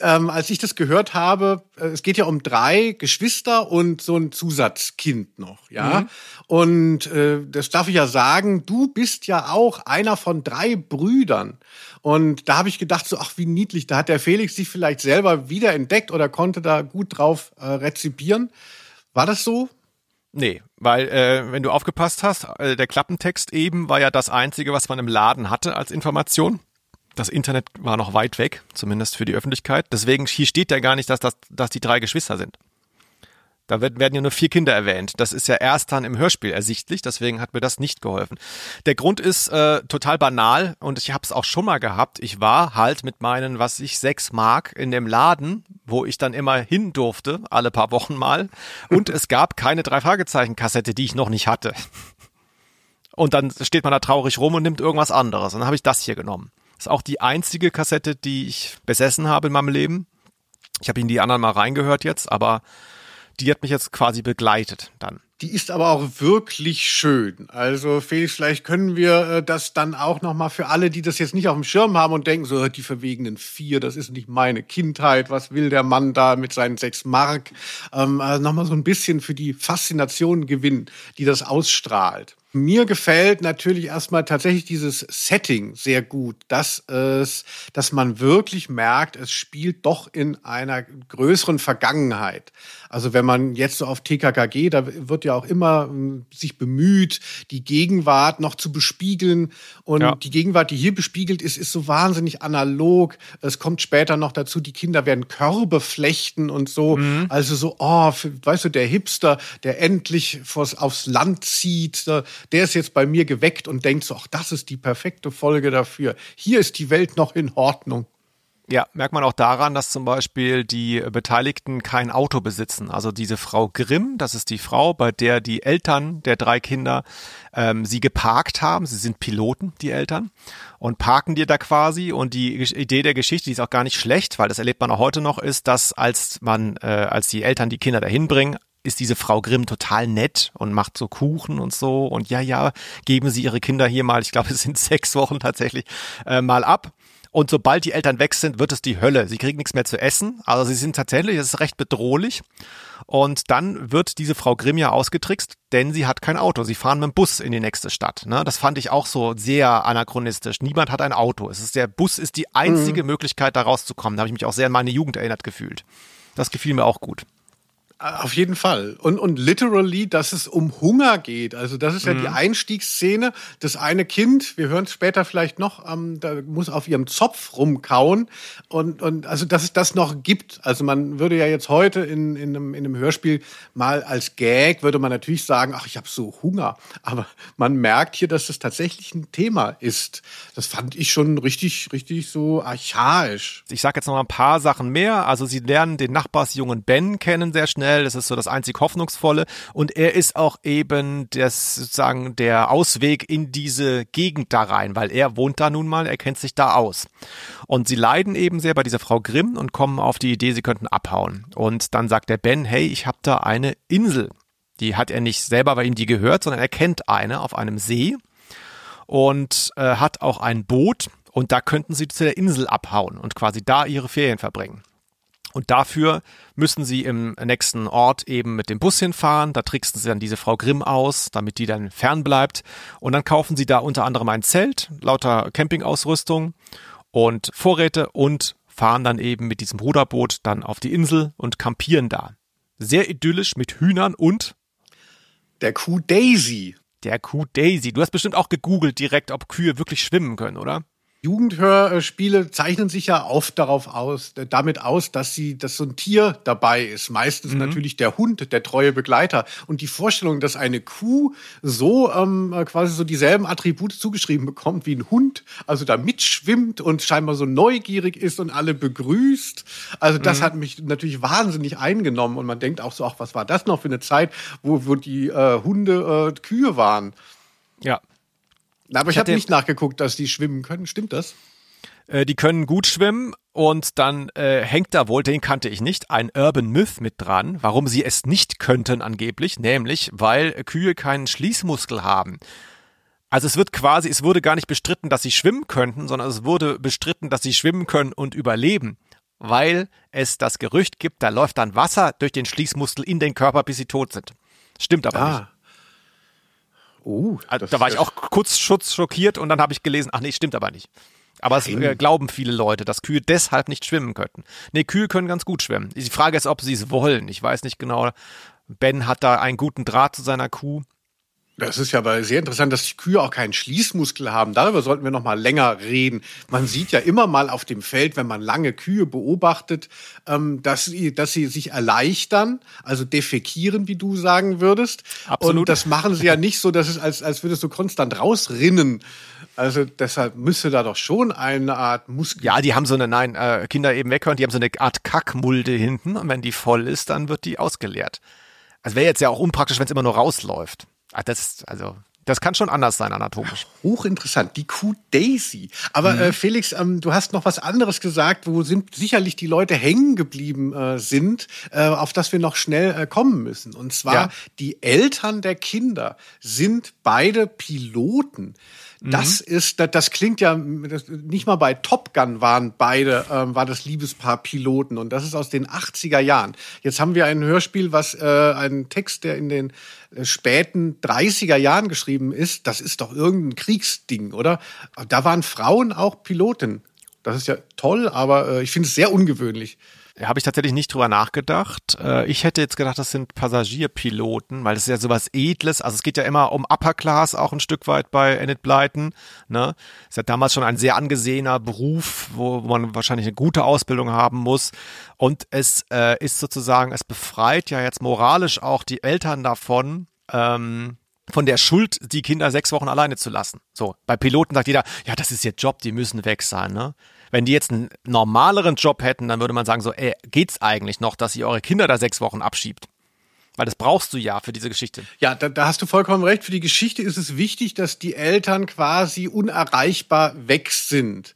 Ähm, als ich das gehört habe, äh, es geht ja um drei Geschwister und so ein Zusatzkind noch, ja. Und äh, das darf ich ja sagen, du bist ja auch einer von drei Brüdern. Und da habe ich gedacht, so, ach, wie niedlich, da hat der Felix sich vielleicht selber wiederentdeckt oder konnte da gut drauf äh, rezipieren. War das so? Nee, weil äh, wenn du aufgepasst hast, äh, der Klappentext eben war ja das Einzige, was man im Laden hatte als Information. Das Internet war noch weit weg, zumindest für die Öffentlichkeit. Deswegen hier steht ja gar nicht, dass, das, dass die drei Geschwister sind. Da werden ja nur vier Kinder erwähnt. Das ist ja erst dann im Hörspiel ersichtlich, deswegen hat mir das nicht geholfen. Der Grund ist äh, total banal und ich habe es auch schon mal gehabt. Ich war halt mit meinen, was ich, sechs Mark in dem Laden, wo ich dann immer hin durfte, alle paar Wochen mal. Und es gab keine Drei-Fragezeichen-Kassette, die ich noch nicht hatte. Und dann steht man da traurig rum und nimmt irgendwas anderes. Und dann habe ich das hier genommen. Ist auch die einzige Kassette, die ich besessen habe in meinem Leben. Ich habe in die anderen mal reingehört jetzt, aber die hat mich jetzt quasi begleitet dann. Die ist aber auch wirklich schön. Also Felix, vielleicht können wir äh, das dann auch noch mal für alle, die das jetzt nicht auf dem Schirm haben und denken, so die verwegenen vier, das ist nicht meine Kindheit. Was will der Mann da mit seinen sechs Mark? Ähm, also noch mal so ein bisschen für die Faszination gewinnen, die das ausstrahlt. Mir gefällt natürlich erstmal tatsächlich dieses Setting sehr gut, dass es, dass man wirklich merkt, es spielt doch in einer größeren Vergangenheit. Also wenn man jetzt so auf TKKG, da wird ja auch immer ähm, sich bemüht, die Gegenwart noch zu bespiegeln. Und Ja. die Gegenwart, die hier bespiegelt ist, ist so wahnsinnig analog. Es kommt später noch dazu, die Kinder werden Körbe flechten und so. Also so, oh, weißt du, der Hipster, der endlich vors, aufs Land zieht, der ist jetzt bei mir geweckt und denkt so, ach, das ist die perfekte Folge dafür. Hier ist die Welt noch in Ordnung. Ja, merkt man auch daran, dass zum Beispiel die Beteiligten kein Auto besitzen. Also diese Frau Grimm, das ist die Frau, bei der die Eltern der drei Kinder ähm, sie geparkt haben. Sie sind Piloten, die Eltern, und parken die da quasi. Und die Idee der Geschichte, die ist auch gar nicht schlecht, weil das erlebt man auch heute noch, ist, dass als man, äh, als die Eltern die Kinder dahin bringen, ist diese Frau Grimm total nett und macht so Kuchen und so. Und ja, ja, geben Sie Ihre Kinder hier mal, ich glaube, es sind sechs Wochen tatsächlich, äh, mal ab. Und sobald die Eltern weg sind, wird es die Hölle. Sie kriegen nichts mehr zu essen. Also sie sind tatsächlich, es ist recht bedrohlich. Und dann wird diese Frau Grimm ja ausgetrickst, denn sie hat kein Auto. Sie fahren mit dem Bus in die nächste Stadt. Ne? Das fand ich auch so sehr anachronistisch. Niemand hat ein Auto. Es ist der Bus ist die einzige Möglichkeit, da rauszukommen. Da habe ich mich auch sehr an meine Jugend erinnert gefühlt. Das gefiel mir auch gut. Auf jeden Fall. Und, und literally, dass es um Hunger geht. Also das ist ja die Einstiegsszene. Das eine Kind, wir hören es später vielleicht noch, ähm, da muss auf ihrem Zopf rumkauen. Und, und also, dass es das noch gibt. Also man würde ja jetzt heute in, in, einem, in einem Hörspiel mal als Gag, würde man natürlich sagen, ach, ich habe so Hunger. Aber man merkt hier, dass das tatsächlich ein Thema ist. Das fand ich schon richtig, richtig so archaisch. Ich sage jetzt noch mal ein paar Sachen mehr. Also sie lernen den Nachbarsjungen Ben kennen sehr schnell. Schnell. Das ist so das einzig Hoffnungsvolle. Und er ist auch eben das, sozusagen der Ausweg in diese Gegend da rein, weil er wohnt da nun mal, er kennt sich da aus. Und sie leiden eben sehr bei dieser Frau Grimm und kommen auf die Idee, sie könnten abhauen. Und dann sagt der Ben, hey, ich habe da eine Insel. Die hat er nicht selber, weil ihm die gehört, sondern er kennt eine auf einem See und äh, hat auch ein Boot und da könnten sie zu der Insel abhauen und quasi da ihre Ferien verbringen. Und dafür müssen sie im nächsten Ort eben mit dem Bus hinfahren. Da tricksen sie dann diese Frau Grimm aus, damit die dann fernbleibt. Und dann kaufen sie da unter anderem ein Zelt, lauter Campingausrüstung und Vorräte und fahren dann eben mit diesem Ruderboot dann auf die Insel und kampieren da. Sehr idyllisch mit Hühnern und Der Kuh Daisy. der Kuh Daisy. Du hast bestimmt auch gegoogelt direkt, ob Kühe wirklich schwimmen können, oder? Jugendhörspiele zeichnen sich ja oft darauf aus, äh, damit aus, dass sie, dass so ein Tier dabei ist. Meistens natürlich der Hund, der treue Begleiter. Und die Vorstellung, dass eine Kuh so ähm, äh, quasi so dieselben Attribute zugeschrieben bekommt wie ein Hund, also da mitschwimmt und scheinbar so neugierig ist und alle begrüßt. Also das hat mich natürlich wahnsinnig eingenommen. Und man denkt auch so, ach, was war das noch für eine Zeit, wo, wo die äh, Hunde äh, Kühe waren. Ja. Na, Aber ich, Ich habe hatte- nicht nachgeguckt, dass die schwimmen können. Stimmt das? Äh, die können gut schwimmen und dann äh, hängt da wohl, den kannte ich nicht, ein Urban Myth mit dran, warum sie es nicht könnten angeblich, nämlich weil Kühe keinen Schließmuskel haben. Also es wird quasi, es wurde gar nicht bestritten, dass sie schwimmen könnten, sondern es wurde bestritten, dass sie schwimmen können und überleben. Weil es das Gerücht gibt, da läuft dann Wasser durch den Schließmuskel in den Körper, bis sie tot sind. Stimmt aber nicht. Oh, Also, da war ich auch kurz schockiert und dann habe ich gelesen, ach nee, stimmt aber nicht. Aber es äh, glauben viele Leute, dass Kühe deshalb nicht schwimmen könnten. Nee, Kühe können ganz gut schwimmen. Die Frage ist, ob sie es wollen. Ich weiß nicht genau. Ben hat da einen guten Draht zu seiner Kuh. Das ist ja aber sehr interessant, dass die Kühe auch keinen Schließmuskel haben. Darüber sollten wir noch mal länger reden. Man sieht ja immer mal auf dem Feld, wenn man lange Kühe beobachtet, ähm, dass, sie, dass sie sich erleichtern, also defekieren, wie du sagen würdest. Absolut. Und das machen sie ja nicht so, dass es als, als würde es so konstant rausrinnen. Also deshalb müsste da doch schon eine Art Muskel. Ja, die haben so eine, nein, äh, Kinder eben weghören, die haben so eine Art Kackmulde hinten und wenn die voll ist, dann wird die ausgeleert. Also wäre jetzt ja auch unpraktisch, wenn es immer nur rausläuft. Ah, das, also, das kann schon anders sein anatomisch. Hochinteressant, die Kuh Daisy. Aber äh, Felix, ähm, du hast noch was anderes gesagt, wo sind sicherlich die Leute hängen geblieben äh, sind, äh, auf das wir noch schnell äh, kommen müssen. Und zwar Ja. die Eltern der Kinder sind beide Piloten. Das ist, das, das klingt ja, das, nicht mal bei Top Gun waren beide, ähm, war das Liebespaar Piloten und das ist aus den 80er Jahren. Jetzt haben wir ein Hörspiel, was äh, einen Text, der in den äh, späten 30er Jahren geschrieben ist, das ist doch irgendein Kriegsding, oder? Da waren Frauen auch Piloten. Das ist ja toll, aber äh, ich finde es sehr ungewöhnlich. Habe ich tatsächlich nicht drüber nachgedacht. Äh, Ich hätte jetzt gedacht, das sind Passagierpiloten, weil das ist ja sowas Edles. Also es geht ja immer um Upper Class auch ein Stück weit bei Enid Blyton. Ne? Ist ja damals schon ein sehr angesehener Beruf, wo man wahrscheinlich eine gute Ausbildung haben muss. Und es äh, ist sozusagen, es befreit ja jetzt moralisch auch die Eltern davon, ähm, von der Schuld, die Kinder sechs Wochen alleine zu lassen. So, bei Piloten sagt jeder, ja, das ist ihr Job, die müssen weg sein, ne? Wenn die jetzt einen normaleren Job hätten, dann würde man sagen so, ey, geht's eigentlich noch, dass ihr eure Kinder da sechs Wochen abschiebt? Weil das brauchst du ja für diese Geschichte. Ja, da, da hast du vollkommen recht. Für die Geschichte ist es wichtig, dass die Eltern quasi unerreichbar weg sind.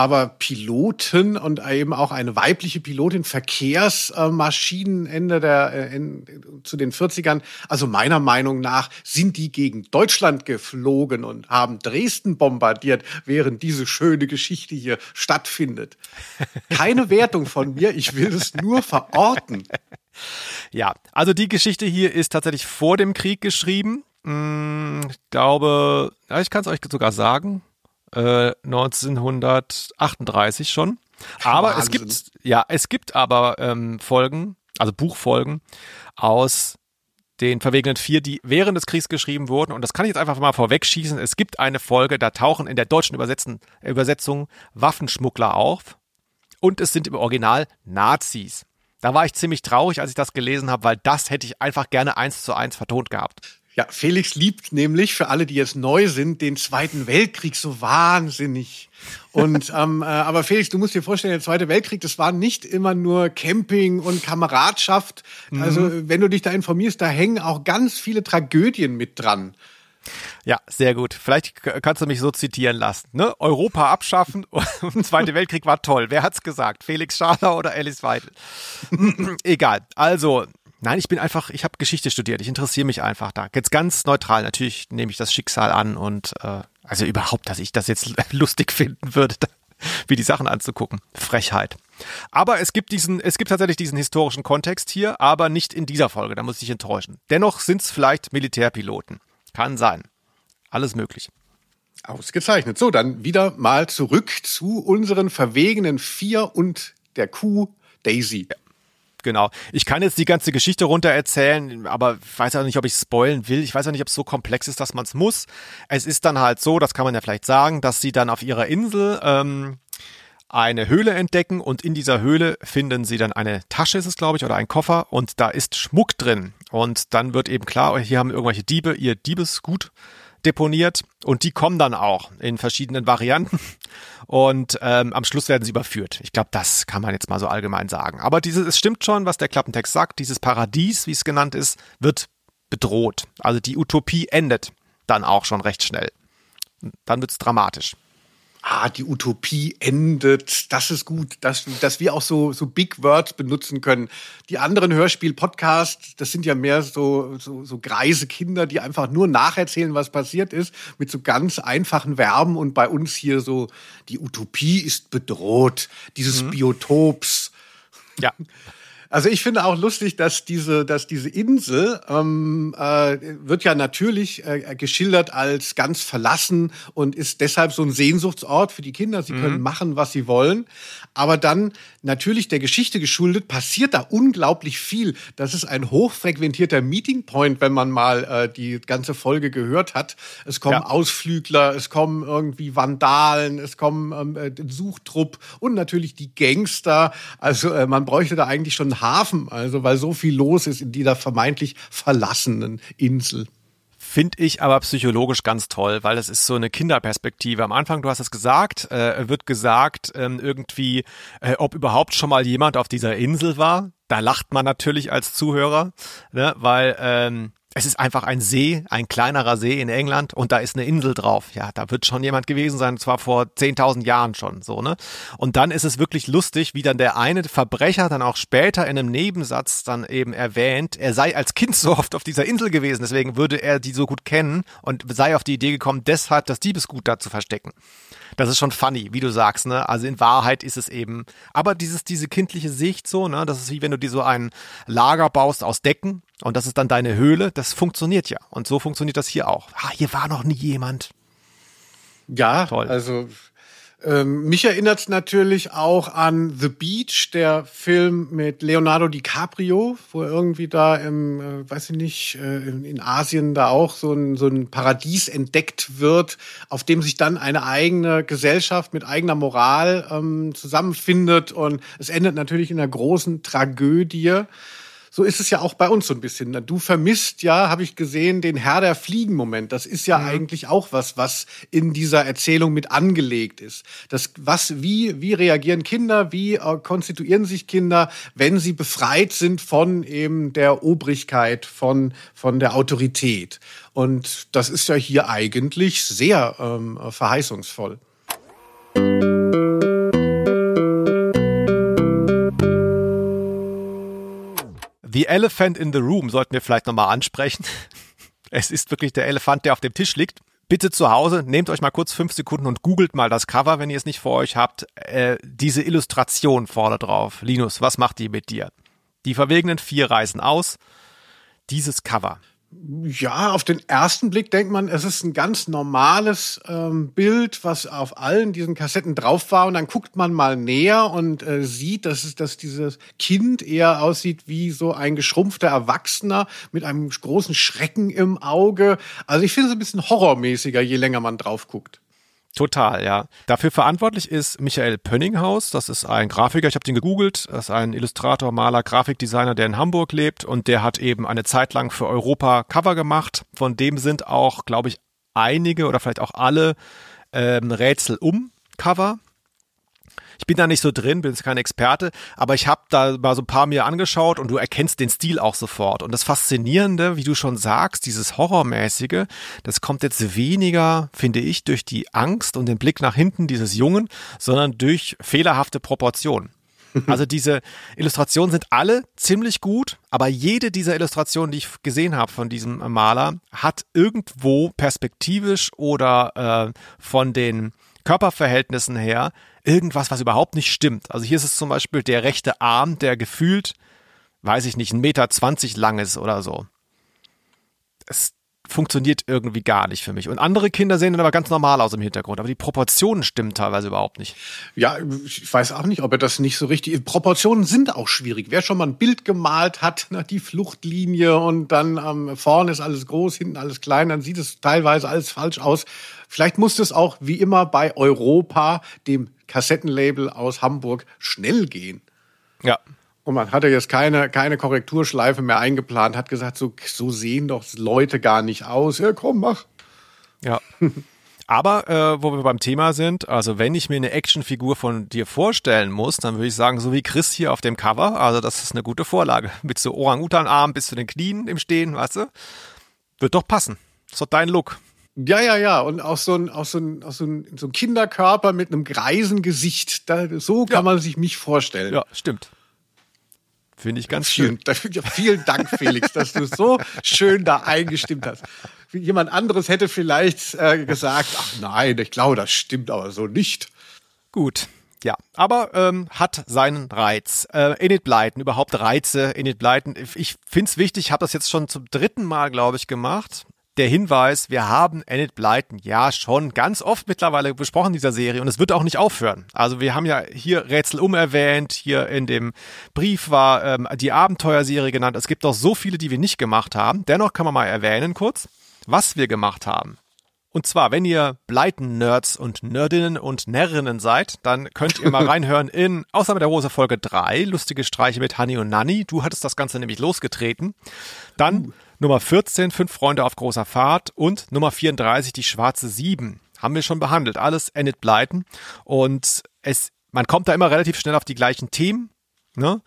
Aber Piloten und eben auch eine weibliche Pilotin, Verkehrsmaschinen Ende der, äh, in, zu den 40ern, also meiner Meinung nach sind die gegen Deutschland geflogen und haben Dresden bombardiert, während diese schöne Geschichte hier stattfindet. Keine Wertung von mir, ich will es nur verorten. Ja, also die Geschichte hier ist tatsächlich vor dem Krieg geschrieben. Hm, Ich glaube, ich kann es euch sogar sagen, äh, 1938 schon. Aber es Wahnsinn. gibt, ja, es gibt aber ähm, Folgen, also Buchfolgen aus den verwegenen vier, die während des Kriegs geschrieben wurden. Und das kann ich jetzt einfach mal vorwegschießen. Es gibt eine Folge, da tauchen in der deutschen Übersetzen, Übersetzung Waffenschmuggler auf. Und es sind im Original Nazis. Da war ich ziemlich traurig, als ich das gelesen habe, weil das hätte ich einfach gerne eins zu eins vertont gehabt. Ja, Felix liebt nämlich, für alle, die jetzt neu sind, den Zweiten Weltkrieg so wahnsinnig. Und ähm, äh, aber Felix, du musst dir vorstellen, der Zweite Weltkrieg, das war nicht immer nur Camping und Kameradschaft. Also wenn du dich da informierst, da hängen auch ganz viele Tragödien mit dran. Ja, sehr gut. Vielleicht kannst du mich so zitieren lassen. Ne? Europa abschaffen und der Zweite Weltkrieg war toll. Wer hat's gesagt? Felix Schaler oder Alice Weidel? Egal. Also, nein, ich bin einfach, ich habe Geschichte studiert. Ich interessiere mich einfach da. Jetzt ganz neutral. Natürlich nehme ich das Schicksal an und äh, also überhaupt, dass ich das jetzt lustig finden würde, wie die Sachen anzugucken. Frechheit. Aber es gibt diesen, es gibt tatsächlich diesen historischen Kontext hier, aber nicht in dieser Folge. Da muss ich dich enttäuschen. Dennoch sind es vielleicht Militärpiloten. Kann sein. Alles möglich. Ausgezeichnet. So, dann wieder mal zurück zu unseren verwegenen Vier und der Kuh Daisy. Genau. Ich kann jetzt die ganze Geschichte runter erzählen, aber weiß auch nicht, ob ich spoilen will. Ich weiß auch nicht, ob es so komplex ist, dass man es muss. Es ist dann halt so, das kann man ja vielleicht sagen, dass sie dann auf ihrer Insel ähm, eine Höhle entdecken und in dieser Höhle finden sie dann eine Tasche, ist es glaube ich, oder ein Koffer und da ist Schmuck drin. Und dann wird eben klar, hier haben irgendwelche Diebe ihr Diebesgut deponiert und die kommen dann auch in verschiedenen Varianten und ähm, am Schluss werden sie überführt. Ich glaube, das kann man jetzt mal so allgemein sagen. Aber dieses, es stimmt schon, was der Klappentext sagt, dieses Paradies, wie es genannt ist, wird bedroht. Also die Utopie endet dann auch schon recht schnell. Dann wird's dramatisch. Ah, die Utopie endet. Das ist gut, dass, dass wir auch so, so Big Words benutzen können. Die anderen Hörspiel-Podcasts, das sind ja mehr so, so, so greise Kinder, die einfach nur nacherzählen, was passiert ist, mit so ganz einfachen Verben. Und bei uns hier so, die Utopie ist bedroht, dieses Biotops. Ja. Also ich finde auch lustig, dass diese, dass diese Insel ähm, äh, wird ja natürlich äh, geschildert als ganz verlassen und ist deshalb so ein Sehnsuchtsort für die Kinder. Sie können machen, was sie wollen. Aber dann natürlich der Geschichte geschuldet passiert da unglaublich viel. Das ist ein hochfrequentierter Meeting Point, wenn man mal äh, die ganze Folge gehört hat. Es kommen Ja. Ausflügler, es kommen irgendwie Vandalen, es kommen ähm, äh, Suchtrupp und natürlich die Gangster. Also äh, man bräuchte da eigentlich schon Hafen, also weil so viel los ist in dieser vermeintlich verlassenen Insel. Finde ich aber psychologisch ganz toll, weil es ist so eine Kinderperspektive. Am Anfang, du hast es gesagt, äh, wird gesagt, ähm, irgendwie, äh, ob überhaupt schon mal jemand auf dieser Insel war. Da lacht man natürlich als Zuhörer, ne, weil ähm, es ist einfach ein See, ein kleinerer See in England und da ist eine Insel drauf. Ja, da wird schon jemand gewesen sein, zwar vor 10.000 Jahren schon, so, ne? Und dann ist es wirklich lustig, wie dann der eine Verbrecher dann auch später in einem Nebensatz dann eben erwähnt, er sei als Kind so oft auf dieser Insel gewesen, deswegen würde er die so gut kennen und sei auf die Idee gekommen, deshalb das Diebesgut da zu verstecken. Das ist schon funny, wie du sagst, ne? Also in Wahrheit ist es eben, aber dieses, diese kindliche Sicht so, ne? Das ist wie wenn du dir so ein Lager baust aus Decken und das ist dann deine Höhle, das funktioniert ja. Und so funktioniert das hier auch. Ah, hier war noch nie jemand. Ja, Toll. also ähm, mich erinnert es natürlich auch an The Beach, der Film mit Leonardo DiCaprio, wo er irgendwie da im, äh, weiß ich nicht, äh, in, in Asien da auch so ein, so ein Paradies entdeckt wird, auf dem sich dann eine eigene Gesellschaft mit eigener Moral ähm, zusammenfindet und es endet natürlich in einer großen Tragödie. So ist es ja auch bei uns so ein bisschen. Du vermisst ja, habe ich gesehen, den Herr der Fliegen-Moment. Das ist ja eigentlich auch was, was in dieser Erzählung mit angelegt ist. Das, was, wie, wie reagieren Kinder, wie äh, konstituieren sich Kinder, wenn sie befreit sind von eben der Obrigkeit, von, von der Autorität. Und das ist ja hier eigentlich sehr ähm, verheißungsvoll. The Elephant in the Room sollten wir vielleicht nochmal ansprechen. Es ist wirklich der Elefant, der auf dem Tisch liegt. Bitte zu Hause, nehmt euch mal kurz fünf Sekunden und googelt mal das Cover, wenn ihr es nicht vor euch habt. Äh, diese Illustration vorne drauf. Linus, was macht die mit dir? Die verwegenen vier reisen aus. Dieses Cover. Ja, auf den ersten Blick denkt man, es ist ein ganz normales ähm, Bild, was auf allen diesen Kassetten drauf war. Und dann guckt man mal näher und äh, sieht, dass, es, dass dieses Kind eher aussieht wie so ein geschrumpfter Erwachsener mit einem großen Schrecken im Auge. Also ich finde es ein bisschen horrormäßiger, je länger man drauf guckt. Total, ja. Dafür verantwortlich ist Michael Pönninghaus. Das ist ein Grafiker. Ich habe den gegoogelt. Das ist ein Illustrator, Maler, Grafikdesigner, der in Hamburg lebt und der hat eben eine Zeit lang für Europa Cover gemacht. Von dem sind auch, glaube ich, einige oder vielleicht auch alle ähm, Rätsel um Cover. Ich bin da nicht so drin, bin jetzt kein Experte, aber ich habe da mal so ein paar mir angeschaut und du erkennst den Stil auch sofort. Und das Faszinierende, wie du schon sagst, dieses Horrormäßige, das kommt jetzt weniger, finde ich, durch die Angst und den Blick nach hinten dieses Jungen, sondern durch fehlerhafte Proportionen. Also diese Illustrationen sind alle ziemlich gut, aber jede dieser Illustrationen, die ich gesehen habe von diesem Maler, hat irgendwo perspektivisch oder äh, von den Körperverhältnissen her irgendwas, was überhaupt nicht stimmt. Also hier ist es zum Beispiel der rechte Arm, der gefühlt, weiß ich nicht, ein Meter zwanzig lang ist oder so. Es funktioniert irgendwie gar nicht für mich. Und andere Kinder sehen dann aber ganz normal aus im Hintergrund, aber die Proportionen stimmen teilweise überhaupt nicht. Ja, ich weiß auch nicht, ob er das nicht so richtig. Proportionen sind auch schwierig. Wer schon mal ein Bild gemalt hat, na, die Fluchtlinie und dann ähm, vorne ist alles groß, hinten alles klein, dann sieht es teilweise alles falsch aus. Vielleicht muss es auch wie immer bei Europa, dem Kassettenlabel aus Hamburg, schnell gehen. Ja. Und man hatte jetzt keine, keine Korrekturschleife mehr eingeplant, hat gesagt, so, so sehen doch Leute gar nicht aus. Ja, komm, mach. Ja. Aber äh, wo wir beim Thema sind, also wenn ich mir eine Actionfigur von dir vorstellen muss, dann würde ich sagen, so wie Chris hier auf dem Cover, also das ist eine gute Vorlage. Mit so Orang-Utan-Arm bis zu den Knien im Stehen, weißt du? Wird doch passen. Das ist doch dein Look. Ja, ja, ja. Und auch so ein, auch so ein, auch so ein, so ein Kinderkörper mit einem greisen Gesicht. Da, so kann ja. man sich mich vorstellen. Ja, stimmt. Finde ich ganz schön. Ja, vielen Dank, Felix, dass du so schön da eingestimmt hast. Jemand anderes hätte vielleicht äh, gesagt, ach nein, ich glaube, das stimmt aber so nicht. Gut. Ja, aber ähm, hat seinen Reiz. Äh, Enid Blyton, überhaupt Reize, Enid Blyton. Ich finde es wichtig, ich habe das jetzt schon zum dritten Mal, glaube ich, gemacht der Hinweis, wir haben Enid Blyton ja schon ganz oft mittlerweile besprochen dieser Serie und es wird auch nicht aufhören. Also wir haben ja hier Rätsel um erwähnt, hier in dem Brief war ähm, die Abenteuerserie genannt. Es gibt doch so viele, die wir nicht gemacht haben. Dennoch kann man mal erwähnen kurz, was wir gemacht haben. Und zwar, wenn ihr Blyton-Nerds und Nerdinnen und Närrinnen seid, dann könnt ihr mal reinhören in Ausnahme der Rose Folge 3, lustige Streiche mit Honey und Nanny. Du hattest das Ganze nämlich losgetreten. Dann uh. Nummer 14, Fünf Freunde auf großer Fahrt und Nummer 34, die schwarze Sieben. Haben wir schon behandelt. Alles Enid Blyton. Und es, man kommt da immer relativ schnell auf die gleichen Themen. Ne?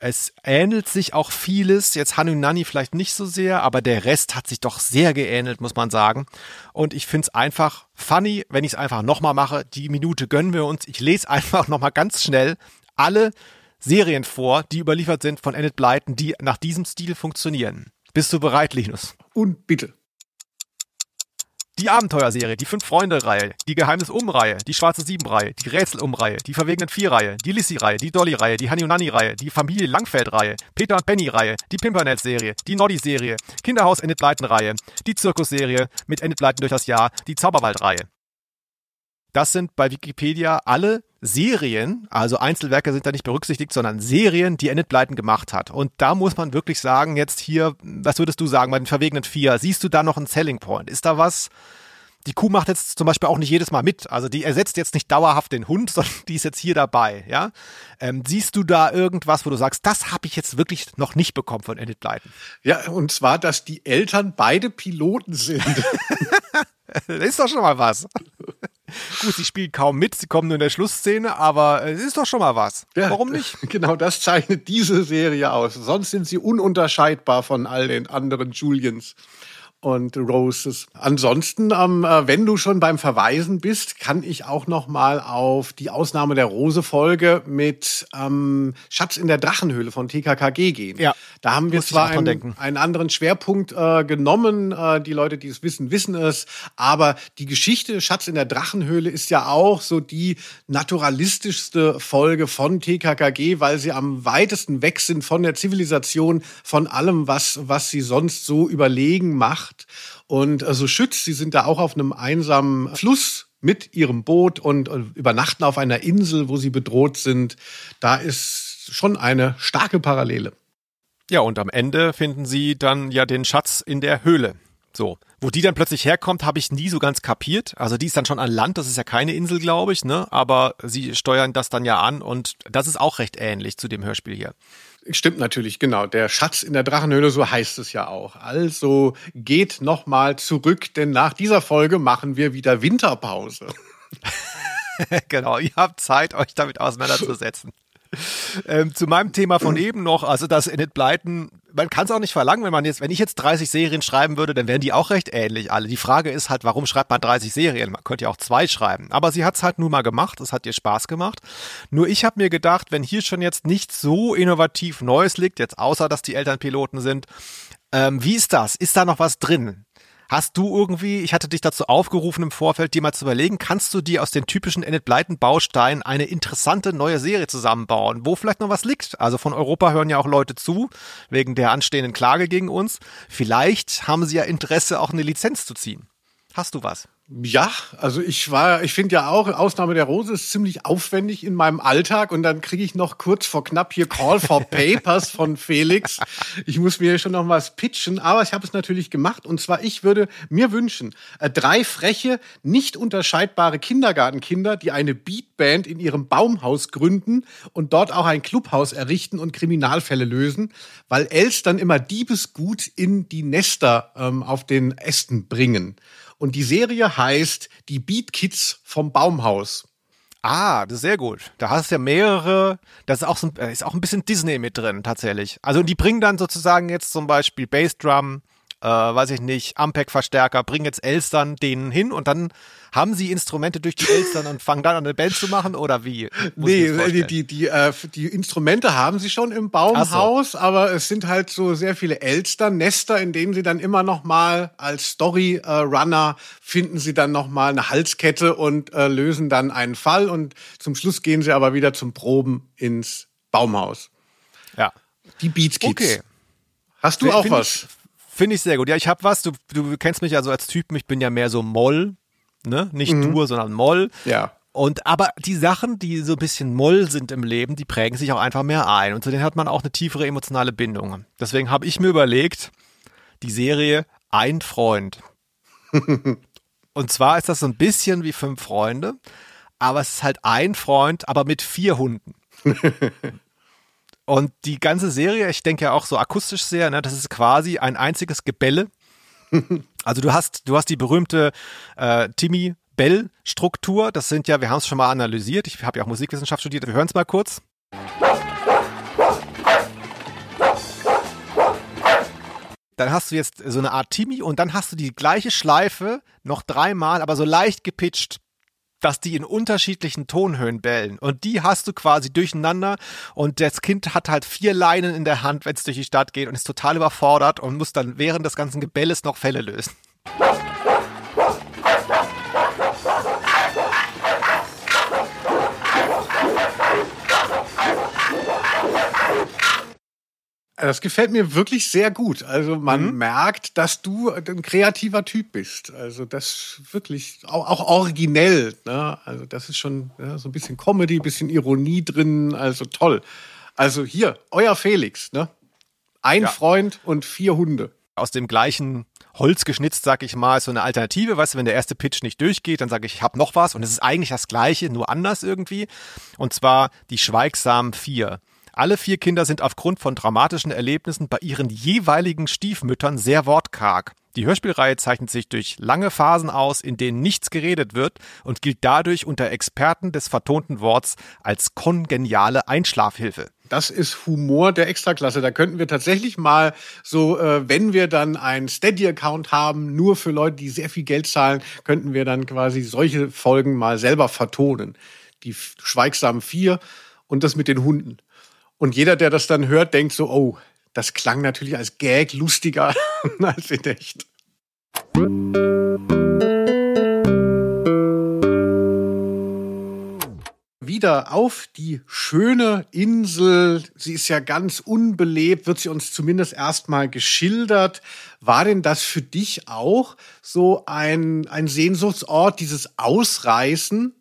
Es ähnelt sich auch vieles. Jetzt Hanu Nani vielleicht nicht so sehr, aber der Rest hat sich doch sehr geähnelt, muss man sagen. Und ich finde es einfach funny, wenn ich es einfach nochmal mache. Die Minute gönnen wir uns. Ich lese einfach nochmal ganz schnell alle Serien vor, die überliefert sind von Enid Blyton, die nach diesem Stil funktionieren. Bist du bereit, Linus? Und bitte. Die Abenteuerserie, die Fünf-Freunde-Reihe, die Geheimnis-Um-Reihe, die Schwarze Sieben-Reihe, die Rätsel-Um-Reihe, die Verwegenen Vier-Reihe, die Lissy-Reihe, die Dolly-Reihe, die Nanny-Reihe, die Familie Langfeld-Reihe, Peter und Penny-Reihe, die Pimpernel-Serie, die Noddy-Serie, Kinderhaus Enid Blyton-Reihe, die Zirkus-Serie mit Enid Blyton durch das Jahr, die Zauberwald-Reihe. Das sind bei Wikipedia alle Serien, also Einzelwerke sind da nicht berücksichtigt, sondern Serien, die Enid Blyton gemacht hat. Und da muss man wirklich sagen, jetzt hier, was würdest du sagen bei den verwegenen vier? Siehst du da noch einen Selling Point? Ist da was? Die Kuh macht jetzt zum Beispiel auch nicht jedes Mal mit. Also die ersetzt jetzt nicht dauerhaft den Hund, sondern die ist jetzt hier dabei. Ja, ähm, siehst du da irgendwas, wo du sagst, das habe ich jetzt wirklich noch nicht bekommen von Enid Blyton? Ja, und zwar, dass die Eltern beide Piloten sind. das ist doch schon mal was. Gut, sie spielen kaum mit, sie kommen nur in der Schlussszene, aber es ist doch schon mal was. Ja, Warum nicht? Genau das zeichnet diese Serie aus. Sonst sind sie ununterscheidbar von all den anderen Julians und Roses. Ansonsten, ähm, äh, wenn du schon beim Verweisen bist, kann ich auch noch mal auf die Ausnahme der Rose-Folge mit ähm, Schatz in der Drachenhöhle von TKKG gehen. Ja, da haben wir zwar einen, einen, anderen Schwerpunkt äh, genommen. Äh, die Leute, die es wissen, wissen es. Aber die Geschichte Schatz in der Drachenhöhle ist ja auch so die naturalistischste Folge von TKKG, weil sie am weitesten weg sind von der Zivilisation, von allem, was, was sie sonst so überlegen macht macht. Und also Schütz, sie sind da auch auf einem einsamen Fluss mit ihrem Boot und übernachten auf einer Insel, wo sie bedroht sind. Da ist schon eine starke Parallele. Ja, und am Ende finden sie dann ja den Schatz in der Höhle. So, Wo die dann plötzlich herkommt, habe ich nie so ganz kapiert. Also die ist dann schon an Land, das ist ja keine Insel, glaube ich, ne? Aber sie steuern das dann ja an und das ist auch recht ähnlich zu dem Hörspiel hier. Stimmt natürlich, genau. Der Schatz in der Drachenhöhle, so heißt es ja auch. Also geht nochmal zurück, denn nach dieser Folge machen wir wieder Winterpause. genau, ihr habt Zeit, euch damit auseinanderzusetzen. Ähm, zu meinem Thema von eben noch, also das Enid Blyton, man kann es auch nicht verlangen, wenn man jetzt, wenn ich jetzt 30 Serien schreiben würde, dann wären die auch recht ähnlich alle. Die Frage ist halt, warum schreibt man 30 Serien? Man könnte ja auch zwei schreiben. Aber sie hat es halt nur mal gemacht, es hat ihr Spaß gemacht. Nur ich habe mir gedacht, wenn hier schon jetzt nicht so innovativ Neues liegt, jetzt außer dass die Eltern Piloten sind, ähm, wie ist das? Ist da noch was drin? Hast du irgendwie, ich hatte dich dazu aufgerufen im Vorfeld, dir mal zu überlegen, kannst du dir aus den typischen Enid Blyton Bausteinen eine interessante neue Serie zusammenbauen, wo vielleicht noch was liegt? Also von Europa hören ja auch Leute zu, wegen der anstehenden Klage gegen uns. Vielleicht haben sie ja Interesse, auch eine Lizenz zu ziehen. Hast du was? Ja, also ich war, ich finde ja auch, Ausnahme der Rose ist ziemlich aufwendig in meinem Alltag und dann kriege ich noch kurz vor knapp hier Call for Papers von Felix. Ich muss mir schon noch was pitchen, aber ich habe es natürlich gemacht und zwar ich würde mir wünschen, äh, drei freche, nicht unterscheidbare Kindergartenkinder, die eine Beatband in ihrem Baumhaus gründen und dort auch ein Clubhaus errichten und Kriminalfälle lösen, weil Els dann immer Diebesgut in die Nester ähm, auf den Ästen bringen. Und die Serie heißt Die Beat Kids vom Baumhaus. Ah, das ist sehr gut. Da hast du ja mehrere, das ist auch, so, ist auch ein bisschen Disney mit drin, tatsächlich. Also die bringen dann sozusagen jetzt zum Beispiel Bassdrum, äh, weiß ich nicht, Ampeg-Verstärker, bringen jetzt Elstern denen hin und dann haben sie Instrumente durch die Elstern und fangen dann an eine Band zu machen oder wie? Muss nee, die, die, die, äh, die Instrumente haben sie schon im Baumhaus, so. aber es sind halt so sehr viele Elstern, Nester, in denen sie dann immer noch mal als Story-Runner finden sie dann noch mal eine Halskette und äh, lösen dann einen Fall und zum Schluss gehen sie aber wieder zum Proben ins Baumhaus. Ja. Die Beats Kids. Okay. Hast du auch was? Finde ich sehr gut. Ja, ich habe was. Du, du kennst mich ja so als Typen. Ich bin ja mehr so Moll, ne? Nicht mhm. Dur, sondern Moll. Ja. Und aber die Sachen, die so ein bisschen Moll sind im Leben, die prägen sich auch einfach mehr ein. Und zu denen hat man auch eine tiefere emotionale Bindung. Deswegen habe ich mir überlegt, die Serie Ein Freund. Und zwar ist das so ein bisschen wie fünf Freunde, aber es ist halt ein Freund, aber mit vier Hunden. Und die ganze Serie, ich denke ja auch so akustisch sehr, ne, das ist quasi ein einziges Gebelle. also du hast, du hast die berühmte äh, Timmy Bell Struktur. Das sind ja, wir haben es schon mal analysiert. Ich habe ja auch Musikwissenschaft studiert. Wir hören es mal kurz. Dann hast du jetzt so eine Art Timmy und dann hast du die gleiche Schleife noch dreimal, aber so leicht gepitcht dass die in unterschiedlichen Tonhöhen bellen. Und die hast du quasi durcheinander. Und das Kind hat halt vier Leinen in der Hand, wenn es durch die Stadt geht und ist total überfordert und muss dann während des ganzen Gebelles noch Fälle lösen. Das gefällt mir wirklich sehr gut. Also man mhm. merkt, dass du ein kreativer Typ bist. Also das wirklich auch, auch originell. Ne? Also das ist schon ja, so ein bisschen Comedy, ein bisschen Ironie drin. Also toll. Also hier, euer Felix. Ne? Ein ja. Freund und vier Hunde. Aus dem gleichen Holz geschnitzt, sag ich mal, ist so eine Alternative. Weißt du, wenn der erste Pitch nicht durchgeht, dann sage ich, ich habe noch was. Und es ist eigentlich das Gleiche, nur anders irgendwie. Und zwar die Schweigsamen vier. Alle vier Kinder sind aufgrund von dramatischen Erlebnissen bei ihren jeweiligen Stiefmüttern sehr wortkarg. Die Hörspielreihe zeichnet sich durch lange Phasen aus, in denen nichts geredet wird und gilt dadurch unter Experten des vertonten Worts als kongeniale Einschlafhilfe. Das ist Humor der Extraklasse. Da könnten wir tatsächlich mal so, äh, wenn wir dann einen Steady-Account haben, nur für Leute, die sehr viel Geld zahlen, könnten wir dann quasi solche Folgen mal selber vertonen. Die schweigsamen vier und das mit den Hunden. Und jeder, der das dann hört, denkt so, oh, das klang natürlich als Gag lustiger als in echt. Wieder auf die schöne Insel. Sie ist ja ganz unbelebt, wird sie uns zumindest erstmal geschildert. War denn das für dich auch so ein, ein Sehnsuchtsort, dieses Ausreißen?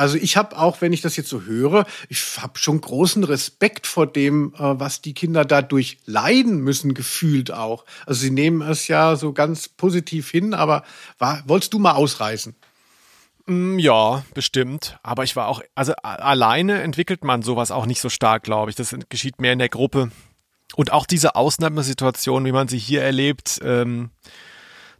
Also ich habe auch, wenn ich das jetzt so höre, ich habe schon großen Respekt vor dem, äh, was die Kinder dadurch leiden müssen, gefühlt auch. Also sie nehmen es ja so ganz positiv hin, aber war, wolltest du mal ausreißen? Mm, Ja, bestimmt. Aber ich war auch, also alleine entwickelt man sowas auch nicht so stark, glaube ich. Das geschieht mehr in der Gruppe. Und auch diese Ausnahmesituation, wie man sie hier erlebt, ähm,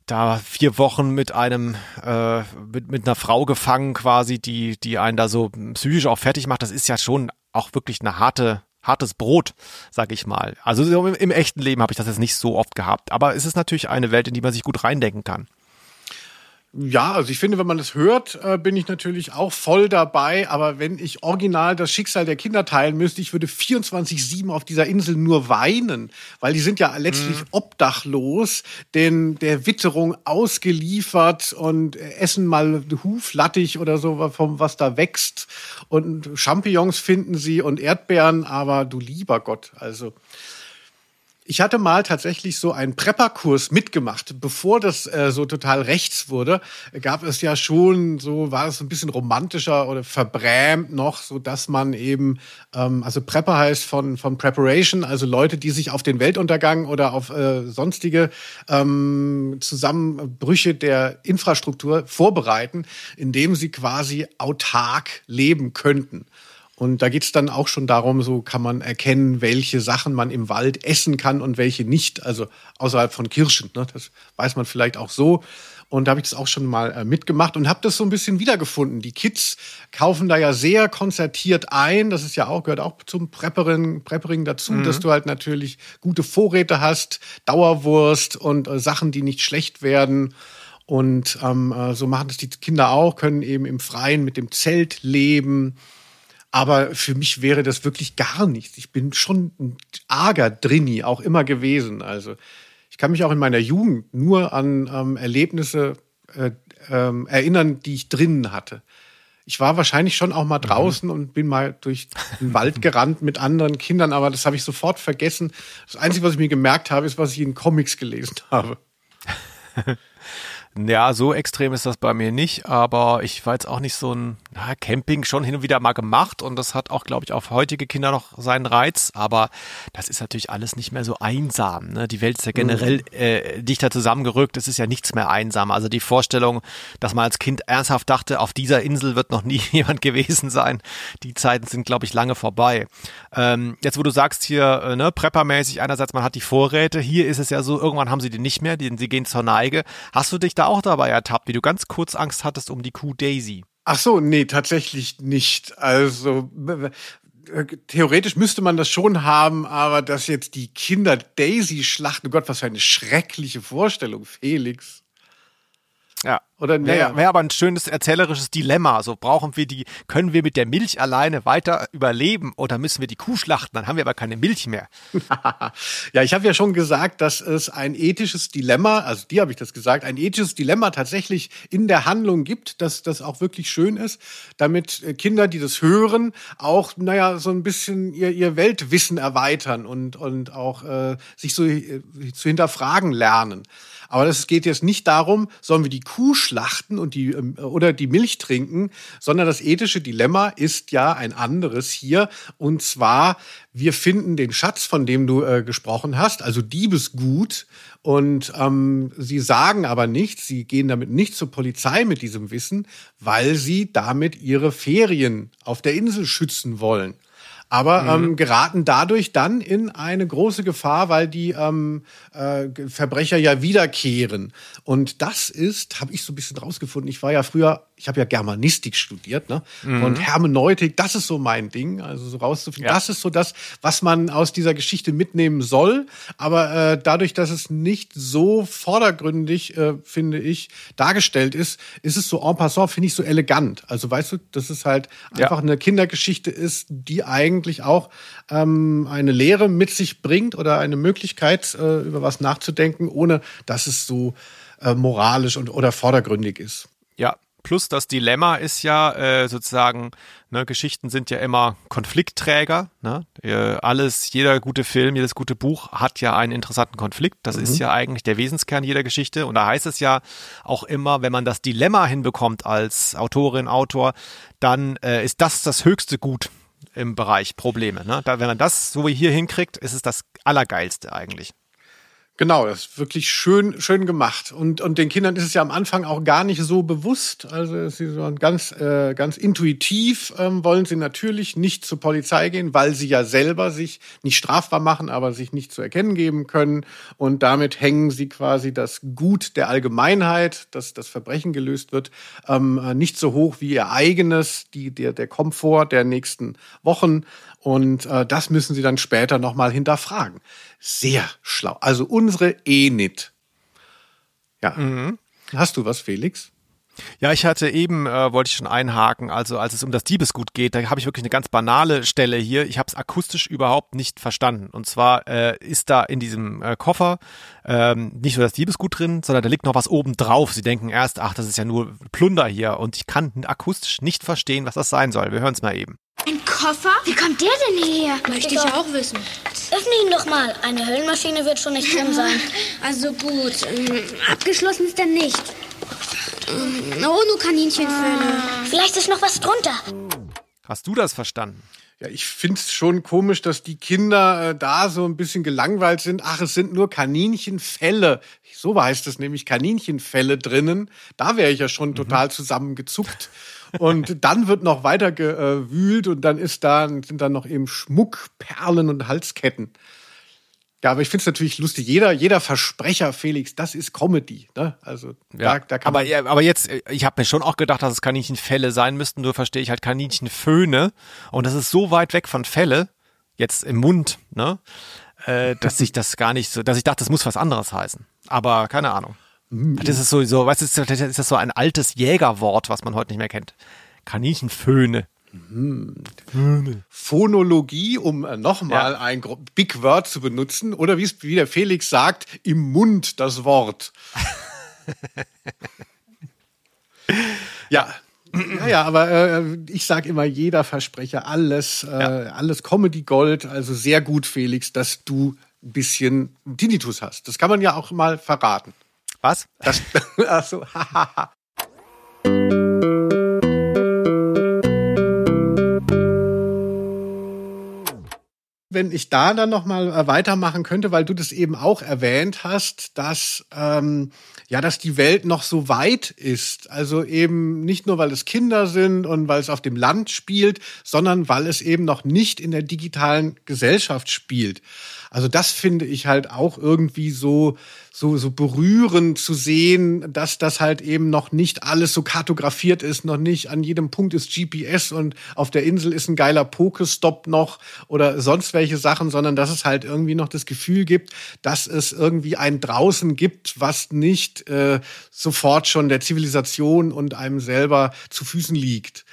da vier Wochen mit einem, äh, mit, mit einer Frau gefangen quasi, die, die einen da so psychisch auch fertig macht, das ist ja schon auch wirklich eine harte, hartes Brot, sag ich mal. Also so im, im echten Leben habe ich das jetzt nicht so oft gehabt. Aber es ist natürlich eine Welt, in die man sich gut reindenken kann. Ja, also ich finde, wenn man das hört, äh, bin ich natürlich auch voll dabei. Aber wenn ich original das Schicksal der Kinder teilen müsste, ich würde 24-7 auf dieser Insel nur weinen, weil die sind ja letztlich obdachlos, denn der Witterung ausgeliefert und essen mal Huflattich oder so, vom was da wächst. Und Champignons finden sie und Erdbeeren, aber du lieber Gott, also. Ich hatte mal tatsächlich so einen Prepperkurs mitgemacht, bevor das äh, so total rechts wurde. Gab es ja schon so, war es ein bisschen romantischer oder verbrämt noch, so dass man eben, ähm, also Prepper heißt von von Preparation, also Leute, die sich auf den Weltuntergang oder auf äh, sonstige ähm, Zusammenbrüche der Infrastruktur vorbereiten, indem sie quasi autark leben könnten. Und da geht's dann auch schon darum, so kann man erkennen, welche Sachen man im Wald essen kann und welche nicht, also außerhalb von Kirschen. Ne? Das weiß man vielleicht auch so. Und da habe ich das auch schon mal äh, mitgemacht und habe das so ein bisschen wiedergefunden. Die Kids kaufen da ja sehr konzertiert ein. Das ist ja auch, gehört auch zum Preppering, Preppering dazu, dass du halt natürlich gute Vorräte hast, Dauerwurst und äh, Sachen, die nicht schlecht werden. Und ähm, äh, so machen das die Kinder auch, können eben im Freien mit dem Zelt leben. Aber für mich wäre das wirklich gar nichts. Ich bin schon ein arger Drini auch immer gewesen. Also ich kann mich auch in meiner Jugend nur an ähm, Erlebnisse äh, ähm, erinnern, die ich drinnen hatte. Ich war wahrscheinlich schon auch mal draußen und bin mal durch den Wald gerannt mit anderen Kindern, aber das habe ich sofort vergessen. Das Einzige, was ich mir gemerkt habe, ist, was ich in Comics gelesen habe. Ja, so extrem ist das bei mir nicht, aber ich war jetzt auch nicht so ein na, Camping schon hin und wieder mal gemacht und das hat auch, glaube ich, auf heutige Kinder noch seinen Reiz, aber das ist natürlich alles nicht mehr so einsam. Ne? Die Welt ist ja generell äh, dichter zusammengerückt, es ist ja nichts mehr einsam. Also die Vorstellung, dass man als Kind ernsthaft dachte, auf dieser Insel wird noch nie jemand gewesen sein, die Zeiten sind, glaube ich, lange vorbei. Ähm, jetzt, wo du sagst hier, äh, ne, preppermäßig, einerseits man hat die Vorräte, hier ist es ja so, irgendwann haben sie die nicht mehr, die, sie gehen zur Neige. Hast du dich da auch dabei ertappt, wie du ganz kurz Angst hattest um die Kuh Daisy? Ach so, nee, tatsächlich nicht. Also äh, theoretisch müsste man das schon haben, aber dass jetzt die Kinder Daisy schlachten, oh Gott, was für eine schreckliche Vorstellung, Felix. Ja. Oder Wäre naja. wär aber ein schönes erzählerisches Dilemma. So brauchen wir die, können wir mit der Milch alleine weiter überleben oder müssen wir die Kuh schlachten? Dann haben wir aber keine Milch mehr. Ja, ich habe ja schon gesagt, dass es ein ethisches Dilemma, also dir habe ich das gesagt, ein ethisches Dilemma tatsächlich in der Handlung gibt, dass das auch wirklich schön ist, damit äh, Kinder, die das hören, auch, naja, so ein bisschen ihr, ihr Weltwissen erweitern und, und auch äh, sich so äh, zu hinterfragen lernen. Aber es geht jetzt nicht darum, sollen wir die Kuh schlachten und die ähm, oder die Milch trinken, sondern das ethische Dilemma ist ja ein anderes hier. Und zwar, wir finden den Schatz, von dem du äh, gesprochen hast, also Diebesgut. Und ähm, sie sagen aber nichts, sie gehen damit nicht zur Polizei mit diesem Wissen, weil sie damit ihre Ferien auf der Insel schützen wollen aber ähm, geraten dadurch dann in eine große Gefahr, weil die ähm, äh, Verbrecher ja wiederkehren. Und das ist, habe ich so ein bisschen rausgefunden. Ich war ja früher, ich habe ja Germanistik studiert, ne? Und Hermeneutik, das ist so mein Ding, also so rauszufinden. Ja. Das ist so das, was man aus dieser Geschichte mitnehmen soll. Aber äh, dadurch, dass es nicht so vordergründig, äh, finde ich, dargestellt ist, ist es so en passant, finde ich, so elegant. Also weißt du, dass es halt Ja. einfach eine Kindergeschichte ist, die eigentlich auch ähm, eine Lehre mit sich bringt oder eine Möglichkeit, äh, über was nachzudenken, ohne dass es so äh, moralisch und oder vordergründig ist. Ja, Plus das Dilemma ist ja äh, sozusagen, ne, Geschichten sind ja immer Konfliktträger. Ne? Äh, alles, jeder gute Film, jedes gute Buch hat ja einen interessanten Konflikt. Das ist ja eigentlich der Wesenskern jeder Geschichte. Und da heißt es ja auch immer, wenn man das Dilemma hinbekommt als Autorin, Autor, dann äh, ist das das höchste Gut im Bereich Probleme. Ne? Da, wenn man das so wie hier hinkriegt, ist es das Allergeilste eigentlich. Genau, das ist wirklich schön, schön gemacht. Und, und den Kindern ist es ja am Anfang auch gar nicht so bewusst. Also sie so ganz, äh, ganz intuitiv ähm, wollen sie natürlich nicht zur Polizei gehen, weil sie ja selber sich nicht strafbar machen, aber sich nicht zu erkennen geben können. Und damit hängen sie quasi das Gut der Allgemeinheit, dass das Verbrechen gelöst wird, ähm, äh, nicht so hoch wie ihr eigenes, die, der, der Komfort der nächsten Wochen. Und äh, das müssen sie dann später nochmal hinterfragen. Sehr schlau. Also unsere Enid. Ja. Hast du was, Felix? Ja, ich hatte eben, äh, wollte ich schon einhaken, also als es um das Diebesgut geht, da habe ich wirklich eine ganz banale Stelle hier. Ich habe es akustisch überhaupt nicht verstanden. Und zwar äh, ist da in diesem äh, Koffer ähm, nicht nur das Diebesgut drin, sondern da liegt noch was oben drauf. Sie denken erst, ach, das ist ja nur Plunder hier. Und ich kann akustisch nicht verstehen, was das sein soll. Wir hören es mal eben. Koffer? Wie kommt der denn hierher? Möchte ich auch wissen. Öffne ihn doch mal. Eine Höllenmaschine wird schon nicht drin sein. Also gut, ähm, abgeschlossen ist er nicht. Ähm, Oh, nur Kaninchenfälle. Vielleicht ist noch was drunter. Hast du das verstanden? Ja, ich find's schon komisch, dass die Kinder äh, da so ein bisschen gelangweilt sind. Ach, es sind nur Kaninchenfälle. So heißt es nämlich, Kaninchenfälle drinnen. Da wäre ich ja schon total zusammengezuckt. Und dann wird noch weiter gewühlt und dann ist da, sind dann noch eben Schmuck, Perlen und Halsketten. Ja, aber ich find's natürlich lustig. Jeder, jeder Versprecher, Felix, das ist Comedy. Ne? Also da, da kann aber, man, ja, aber jetzt, ich habe mir schon auch gedacht, dass es Kaninchenfälle sein müssten, nur verstehe ich halt Kaninchenföhne. Und das ist so weit weg von Fälle, jetzt im Mund, ne? Äh, dass ich das gar nicht so, dass ich dachte, das muss was anderes heißen. Aber keine Ahnung. Das ist sowieso, was ist, das ist das so ein altes Jägerwort, was man heute nicht mehr kennt. Kaninchenföhne. Phonologie, um äh, nochmal Ja. ein Big Word zu benutzen, oder wie es wie der Felix sagt, im Mund das Wort. ja. Ja, ja, aber äh, ich sage immer, jeder Versprecher, alles, äh, alles Comedy Gold, also sehr gut, Felix, dass du ein bisschen Tinnitus hast. Das kann man ja auch mal verraten. Was? Das, also, hahaha. wenn ich da dann noch mal äh, weitermachen könnte, weil du das eben auch erwähnt hast, dass ähm, ja, dass die Welt noch so weit ist. Also eben nicht nur, weil es Kinder sind und weil es auf dem Land spielt, sondern weil es eben noch nicht in der digitalen Gesellschaft spielt. Also das finde ich halt auch irgendwie so so so berührend zu sehen, dass das halt eben noch nicht alles so kartografiert ist, noch nicht an jedem Punkt ist GPS und auf der Insel ist ein geiler Pokestop noch oder sonst welche Sachen, sondern dass es halt irgendwie noch das Gefühl gibt, dass es irgendwie ein draußen gibt, was nicht äh, sofort schon der Zivilisation und einem selber zu Füßen liegt.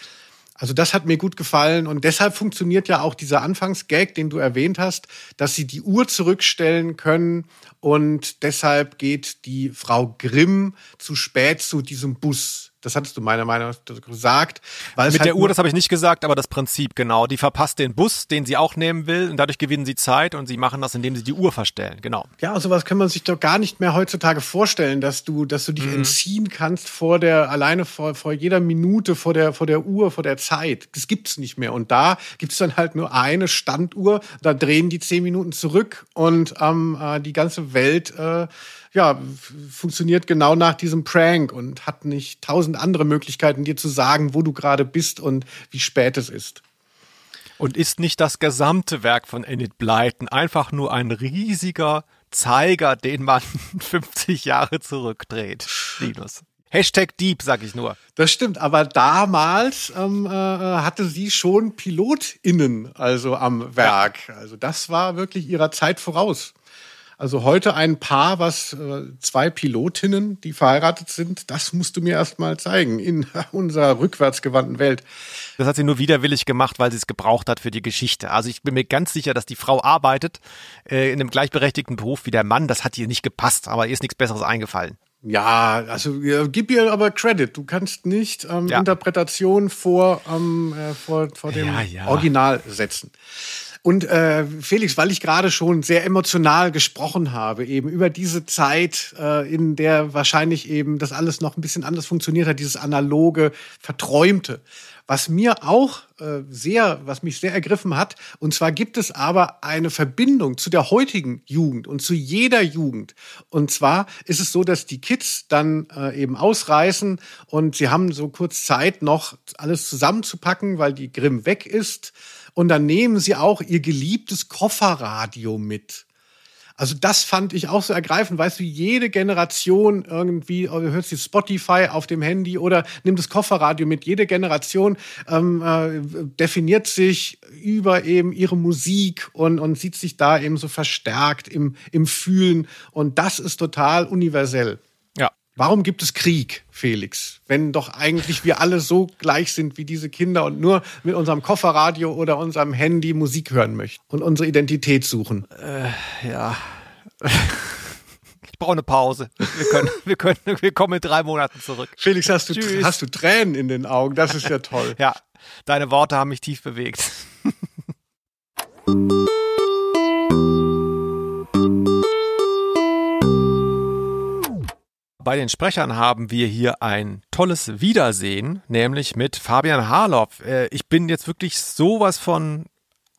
Also das hat mir gut gefallen und deshalb funktioniert ja auch dieser Anfangsgag, den du erwähnt hast, dass sie die Uhr zurückstellen können und deshalb geht die Frau Grimm zu spät zu diesem Bus. Das hattest du meiner Meinung nach gesagt. Weil Mit halt der Uhr, das habe ich nicht gesagt, aber das Prinzip, genau. Die verpasst den Bus, den sie auch nehmen will, und dadurch gewinnen sie Zeit und sie machen das, indem sie die Uhr verstellen, genau. Ja, sowas kann man sich doch gar nicht mehr heutzutage vorstellen, dass du, dass du dich Mhm. entziehen kannst vor der, alleine vor, vor jeder Minute, vor der, vor der Uhr, vor der Zeit. Das gibt's nicht mehr. Und da gibt's dann halt nur eine Standuhr, da drehen die zehn Minuten zurück und ähm, äh, die ganze Welt, äh, ja, funktioniert genau nach diesem Prank und hat nicht tausend andere Möglichkeiten, dir zu sagen, wo du gerade bist und wie spät es ist. Und ist nicht das gesamte Werk von Enid Blyton einfach nur ein riesiger Zeiger, den man 50 Jahre zurückdreht? Linus. Hashtag Deep, sag ich nur. Das stimmt, aber damals ähm, äh, hatte sie schon PilotInnen also am Werk. Also das war wirklich ihrer Zeit voraus. Also heute ein Paar, was äh, zwei Pilotinnen, die verheiratet sind, das musst du mir erst mal zeigen in unserer rückwärtsgewandten Welt. Das hat sie nur widerwillig gemacht, weil sie es gebraucht hat für die Geschichte. Also ich bin mir ganz sicher, dass die Frau arbeitet äh, in einem gleichberechtigten Beruf wie der Mann. Das hat ihr nicht gepasst, aber ihr ist nichts Besseres eingefallen. Ja, also ja, gib ihr aber Credit. Du kannst nicht ähm, Ja. Interpretation vor, ähm, äh, vor, vor dem Ja, ja. Original setzen. Und äh, Felix, weil ich gerade schon sehr emotional gesprochen habe, eben über diese Zeit, äh, in der wahrscheinlich eben das alles noch ein bisschen anders funktioniert hat, dieses analoge, verträumte. Was mir auch äh, sehr, was mich sehr ergriffen hat, und zwar gibt es aber eine Verbindung zu der heutigen Jugend und zu jeder Jugend. Und zwar ist es so, dass die Kids dann äh, eben ausreißen und sie haben so kurz Zeit noch alles zusammenzupacken, weil die Grimm weg ist. Und dann nehmen sie auch ihr geliebtes Kofferradio mit. Also das fand ich auch so ergreifend. Weißt du, jede Generation irgendwie, oh, du hörst die Spotify auf dem Handy oder nimmt das Kofferradio mit. Jede Generation ähm, äh, definiert sich über eben ihre Musik und, und sieht sich da eben so verstärkt im, im Fühlen. Und das ist total universell. Warum gibt es Krieg, Felix? Wenn doch eigentlich wir alle so gleich sind wie diese Kinder und nur mit unserem Kofferradio oder unserem Handy Musik hören möchten und unsere Identität suchen. Ja. Ich brauche eine Pause. Wir können, wir können, wir kommen in drei Monaten zurück. Felix, hast du, Tschüss. hast du Tränen in den Augen? Das ist ja toll. Ja, deine Worte haben mich tief bewegt. Bei den Sprechern haben wir hier ein tolles Wiedersehen, nämlich mit Fabian Harloff. Äh, Ich bin jetzt wirklich sowas von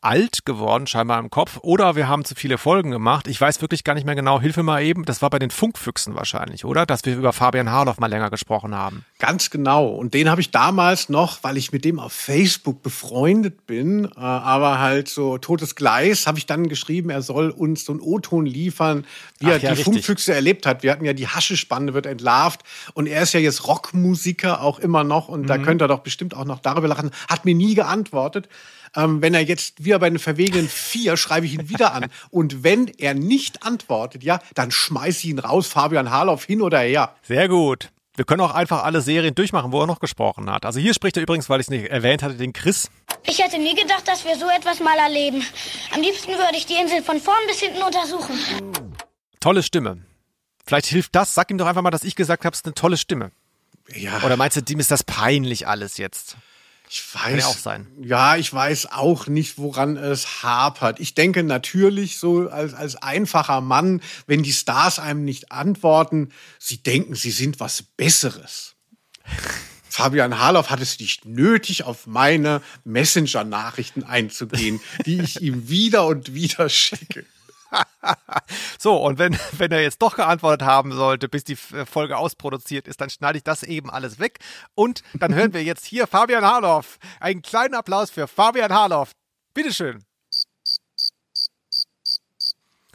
alt geworden, scheinbar im Kopf, oder wir haben zu viele Folgen gemacht. Ich weiß wirklich gar nicht mehr genau. Hilfe mal eben. Das war bei den Funkfüchsen wahrscheinlich, oder? Dass wir über Fabian Harloff mal länger gesprochen haben. Ganz genau. Und den habe ich damals noch, weil ich mit dem auf Facebook befreundet bin, äh, aber halt so totes Gleis, habe ich dann geschrieben, er soll uns so einen O-Ton liefern, wie Ach er ja, die richtig. Funkfüchse erlebt hat. Wir hatten ja die Haschespanne wird entlarvt und er ist ja jetzt Rockmusiker auch immer noch und da könnt ihr doch bestimmt auch noch darüber lachen. Hat mir nie geantwortet. Ähm, wenn er jetzt wieder bei den verwegenen vier, schreibe ich ihn wieder an. Und wenn er nicht antwortet, ja, dann schmeiß ich ihn raus, Fabian Harloff hin oder her. Sehr gut. Wir können auch einfach alle Serien durchmachen, wo er noch gesprochen hat. Also hier spricht er übrigens, weil ich es nicht erwähnt hatte, den Chris. Ich hätte nie gedacht, dass wir so etwas mal erleben. Am liebsten würde ich die Insel von vorn bis hinten untersuchen. Tolle Stimme. Vielleicht hilft das. Sag ihm doch einfach mal, dass ich gesagt habe, es ist eine tolle Stimme. Ja. Oder meinst du, dem ist das peinlich alles jetzt? Ich weiß. ja auch sein. Ja, ich weiß auch nicht, woran es hapert. Ich denke natürlich so als, als einfacher Mann, wenn die Stars einem nicht antworten, sie denken, sie sind was Besseres. Fabian Harloff hat es nicht nötig, auf meine Messenger-Nachrichten einzugehen, die ich ihm wieder und wieder schicke. So, und wenn, wenn er jetzt doch geantwortet haben sollte, bis die äh, Folge ausproduziert ist, dann schneide ich das eben alles weg. Und dann hören wir jetzt hier Fabian Harloff. Einen kleinen Applaus für Fabian Harloff. Bitteschön.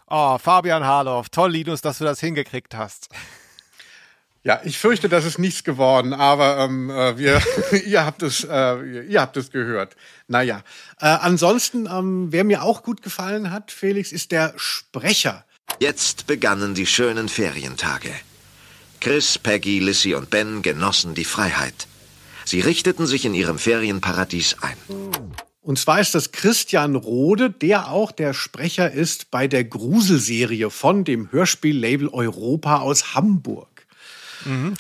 Oh, Fabian Harloff. Toll, Linus, dass du das hingekriegt hast. Ja, ich fürchte, das ist nichts geworden, aber ähm, äh, wir, ihr habt es, äh, ihr habt es gehört. Naja, äh, ansonsten, ähm, wer mir auch gut gefallen hat, Felix, ist der Sprecher. Jetzt begannen die schönen Ferientage. Chris, Peggy, Lissy und Ben genossen die Freiheit. Sie richteten sich in ihrem Ferienparadies ein. Und zwar ist das Christian Rode, der auch der Sprecher ist bei der Gruselserie von dem Hörspiellabel Europa aus Hamburg.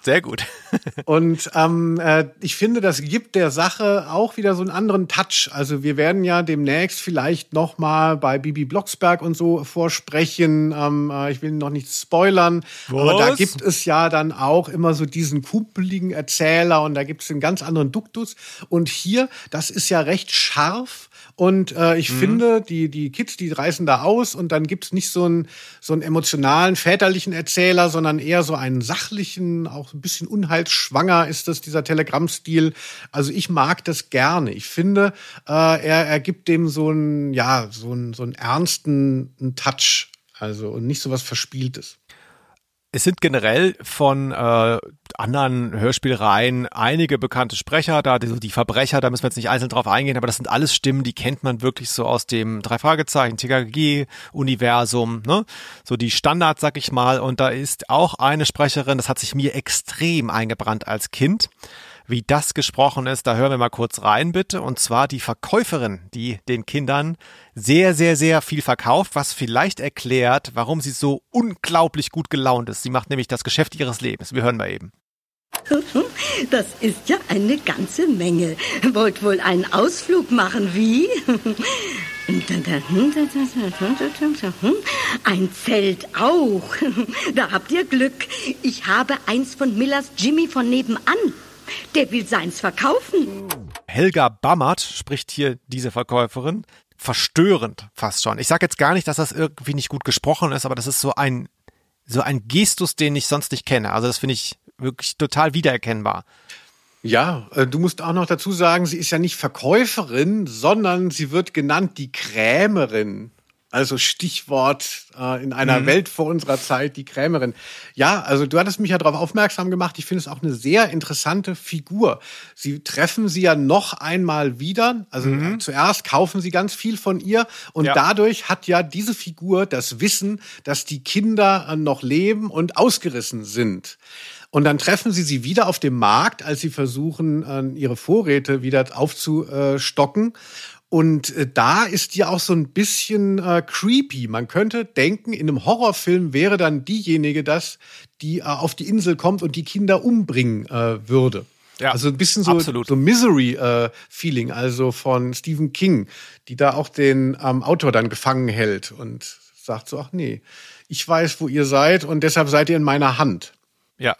Sehr gut. Und ähm, äh, ich finde, das gibt der Sache auch wieder so einen anderen Touch. Also wir werden ja demnächst vielleicht noch mal bei Bibi Blocksberg und so vorsprechen. Ähm, äh, ich will noch nichts spoilern, aber da Was? gibt es ja dann auch immer so diesen kuppeligen Erzähler und da gibt es einen ganz anderen Duktus. Und hier, das ist ja recht scharf. Und äh, ich finde, die, die Kids, die reißen da aus und dann gibt's nicht so einen, so einen emotionalen, väterlichen Erzähler, sondern eher so einen sachlichen, auch ein bisschen unheilsschwanger ist das, dieser Telegrammstil. Also ich mag das gerne. Ich finde, äh, er, er gibt dem so einen, ja, so einen, so einen ernsten einen Touch. Also und nicht so was Verspieltes. Es sind generell von äh, anderen Hörspielreihen einige bekannte Sprecher da, die, die Verbrecher, da müssen wir jetzt nicht einzeln drauf eingehen, aber das sind alles Stimmen, die kennt man wirklich so aus dem drei Fragezeichen TKG Universum, ne? So die Standards, sag ich mal. Und da ist auch eine Sprecherin, das hat sich mir extrem eingebrannt als Kind. Wie das gesprochen ist, da hören wir mal kurz rein, bitte. Und zwar die Verkäuferin, die den Kindern sehr, sehr, sehr viel verkauft, was vielleicht erklärt, warum sie so unglaublich gut gelaunt ist. Sie macht nämlich das Geschäft ihres Lebens. Wir hören mal eben. Das ist ja eine ganze Menge. Wollt wohl einen Ausflug machen, wie? Ein Zelt auch. Da habt ihr Glück. Ich habe eins von Millers Jimmy von nebenan. Der will seins verkaufen. Helga Bammert spricht hier diese Verkäuferin. Verstörend fast schon. Ich sage jetzt gar nicht, dass das irgendwie nicht gut gesprochen ist, aber das ist so ein, so ein Gestus, den ich sonst nicht kenne. Also das finde ich wirklich total wiedererkennbar. Ja, äh, du musst auch noch dazu sagen, sie ist ja nicht Verkäuferin, sondern sie wird genannt die Krämerin. Also Stichwort äh, in einer mhm. Welt vor unserer Zeit, die Krämerin. Ja, also du hattest mich ja darauf aufmerksam gemacht. Ich finde es auch eine sehr interessante Figur. Sie treffen sie ja noch einmal wieder. Also mhm. zuerst kaufen sie ganz viel von ihr und ja. dadurch hat ja diese Figur das Wissen, dass die Kinder äh, noch leben und ausgerissen sind. Und dann treffen sie sie wieder auf dem Markt, als sie versuchen, ihre Vorräte wieder aufzustocken. Und äh, da ist die auch so ein bisschen äh, creepy. Man könnte denken, in einem Horrorfilm wäre dann diejenige das, die äh, auf die Insel kommt und die Kinder umbringen äh, würde. Ja, also ein bisschen so, so Misery-Feeling, äh, also von Stephen King, die da auch den ähm, Autor dann gefangen hält und sagt so, ach nee, ich weiß, wo ihr seid und deshalb seid ihr in meiner Hand. Ja,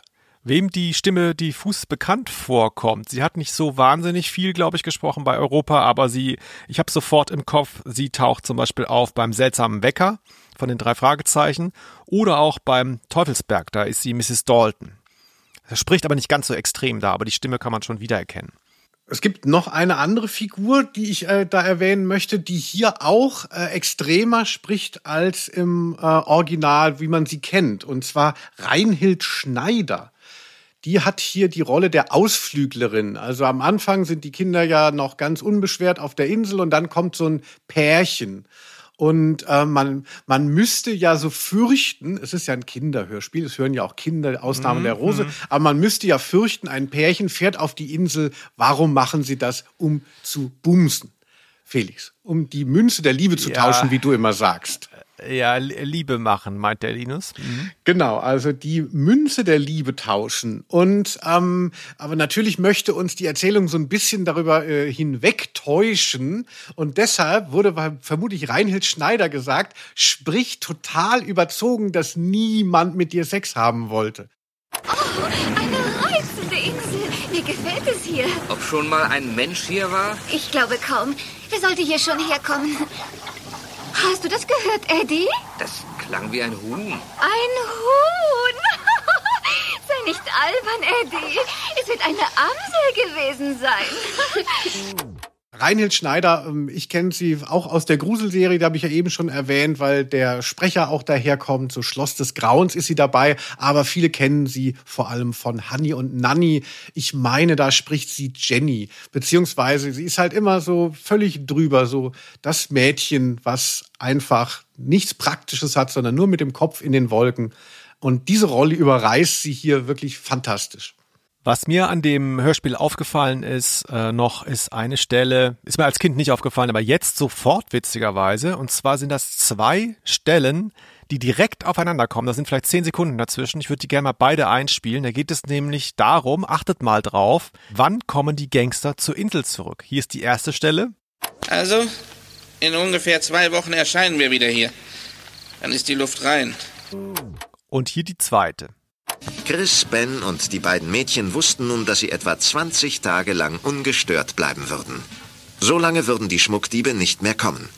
wem die Stimme diffus bekannt vorkommt. Sie hat nicht so wahnsinnig viel, glaube ich, gesprochen bei Europa, aber sie, ich habe sofort im Kopf, sie taucht zum Beispiel auf beim seltsamen Wecker von den drei Fragezeichen oder auch beim Teufelsberg, da ist sie Mrs. Dalton. Er spricht aber nicht ganz so extrem da, aber die Stimme kann man schon wiedererkennen. Es gibt noch eine andere Figur, die ich äh, da erwähnen möchte, die hier auch äh, extremer spricht als im äh, Original, wie man sie kennt. Und zwar Reinhild Schneider die hat hier die Rolle der Ausflüglerin. Also am Anfang sind die Kinder ja noch ganz unbeschwert auf der Insel und dann kommt so ein Pärchen. Und äh, man, man müsste ja so fürchten, es ist ja ein Kinderhörspiel, es hören ja auch Kinder, Ausnahme mhm. der Rose, mhm. aber man müsste ja fürchten, ein Pärchen fährt auf die Insel, warum machen sie das, um zu bumsen? Felix, um die Münze der Liebe zu ja. tauschen, wie du immer sagst. Ja, Liebe machen, meint der Linus. Mhm. Genau, also die Münze der Liebe tauschen. Und ähm, aber natürlich möchte uns die Erzählung so ein bisschen darüber äh, hinwegtäuschen. Und deshalb wurde vermutlich Reinhild Schneider gesagt, sprich total überzogen, dass niemand mit dir Sex haben wollte. Oh, eine reizende Insel. Mir gefällt es hier. Ob schon mal ein Mensch hier war? Ich glaube kaum. Wer sollte hier schon herkommen? Hast du das gehört, Eddie? Das klang wie ein Huhn. Ein Huhn? Sei nicht albern, Eddie. Es wird eine Amsel gewesen sein. Reinhild Schneider, ähm, ich kenne sie auch aus der Gruselserie, da habe ich ja eben schon erwähnt, weil der Sprecher auch daherkommt. So Schloss des Grauens ist sie dabei, aber viele kennen sie vor allem von Honey und Nanny. Ich meine, da spricht sie Jenny, beziehungsweise sie ist halt immer so völlig drüber, so das Mädchen, was einfach nichts Praktisches hat, sondern nur mit dem Kopf in den Wolken. Und diese Rolle überreißt sie hier wirklich fantastisch. Was mir an dem Hörspiel aufgefallen ist, äh, noch ist eine Stelle, ist mir als Kind nicht aufgefallen, aber jetzt sofort witzigerweise. Und zwar sind das zwei Stellen, die direkt aufeinander kommen. Da sind vielleicht zehn Sekunden dazwischen. Ich würde die gerne mal beide einspielen. Da geht es nämlich darum, achtet mal drauf, wann kommen die Gangster zur Insel zurück. Hier ist die erste Stelle. Also, in ungefähr zwei Wochen erscheinen wir wieder hier. Dann ist die Luft rein. Und hier die zweite. Chris, Ben und die beiden Mädchen wussten nun, dass sie etwa 20 Tage lang ungestört bleiben würden. So lange würden die Schmuckdiebe nicht mehr kommen.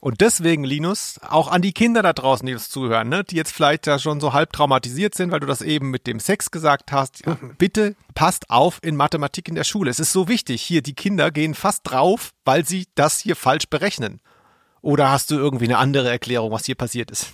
Und deswegen, Linus, auch an die Kinder da draußen, die uns zuhören, ne, die jetzt vielleicht ja schon so halb traumatisiert sind, weil du das eben mit dem Sex gesagt hast, ja, bitte passt auf in Mathematik in der Schule. Es ist so wichtig. Hier, die Kinder gehen fast drauf, weil sie das hier falsch berechnen. Oder hast du irgendwie eine andere Erklärung, was hier passiert ist?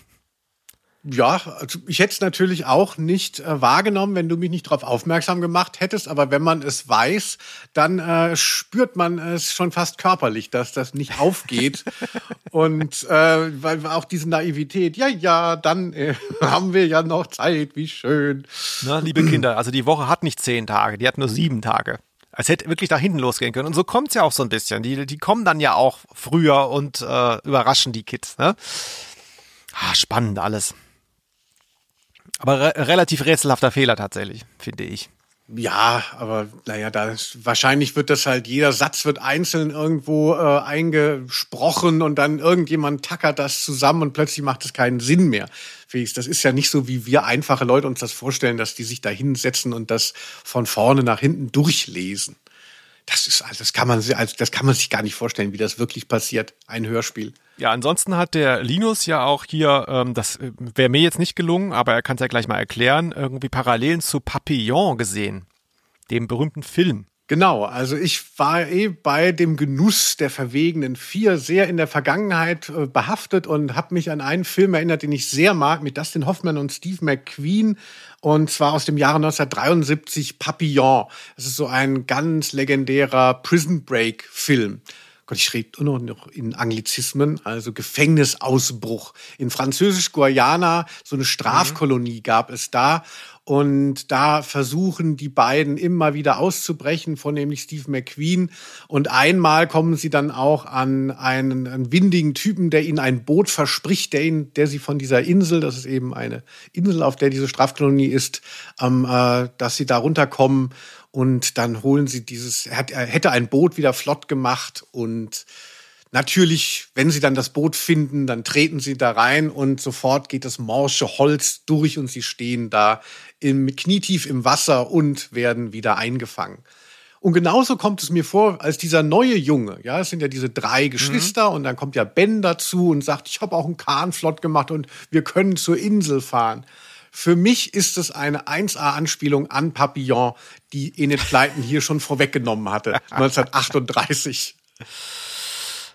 Ja, also ich hätte es natürlich auch nicht äh, wahrgenommen, wenn du mich nicht darauf aufmerksam gemacht hättest. Aber wenn man es weiß, dann äh, spürt man es schon fast körperlich, dass das nicht aufgeht. Und äh, weil auch diese Naivität, ja, ja, dann äh, haben wir ja noch Zeit, wie schön. Na, liebe Kinder, also die Woche hat nicht zehn Tage, die hat nur sieben Tage. Es hätte wirklich da hinten losgehen können. Und so kommt's ja auch so ein bisschen. Die, die kommen dann ja auch früher und äh, überraschen die Kids. Ne? Ah, spannend alles. Aber re relativ rätselhafter Fehler tatsächlich, finde ich. Ja, aber naja, da wahrscheinlich wird das halt, jeder Satz wird einzeln irgendwo äh, eingesprochen und dann irgendjemand tackert das zusammen und plötzlich macht es keinen Sinn mehr. Felix, das ist ja nicht so, wie wir einfache Leute uns das vorstellen, dass die sich da hinsetzen und das von vorne nach hinten durchlesen. Das ist, das kann man, also das kann man sich gar nicht vorstellen, wie das wirklich passiert. Ein Hörspiel. Ja, ansonsten hat der Linus ja auch hier, ähm, das äh, wäre mir jetzt nicht gelungen, aber er kann es ja gleich mal erklären, irgendwie Parallelen zu Papillon gesehen, dem berühmten Film. Genau, also ich war eh bei dem Genuss der verwegenen Vier sehr in der Vergangenheit äh, behaftet und habe mich an einen Film erinnert, den ich sehr mag, mit Dustin Hoffman und Steve McQueen. Und zwar aus dem Jahre 1973 Papillon. Das ist so ein ganz legendärer Prison Break Film. Gott, ich rede nur noch in Anglizismen, also Gefängnisausbruch. In Französisch-Guayana, so eine Strafkolonie gab es da. Und da versuchen die beiden immer wieder auszubrechen, vornehmlich Steve McQueen. Und einmal kommen sie dann auch an einen, einen windigen Typen, der ihnen ein Boot verspricht, der, ihn, der sie von dieser Insel, das ist eben eine Insel, auf der diese Strafkolonie ist, ähm, äh, dass sie da runterkommen und dann holen sie dieses, er, er hätte ein Boot wieder flott gemacht und natürlich, wenn sie dann das Boot finden, dann treten sie da rein und sofort geht das morsche Holz durch und sie stehen da im, knietief im Wasser und werden wieder eingefangen. Und genauso kommt es mir vor, als dieser neue Junge, ja, es sind ja diese drei Geschwister mhm. und dann kommt ja Ben dazu und sagt, ich habe auch einen Kahn flott gemacht und wir können zur Insel fahren. Für mich ist es eine 1A-Anspielung an Papillon, die Enid Pleiten hier schon vorweggenommen hatte, 1938.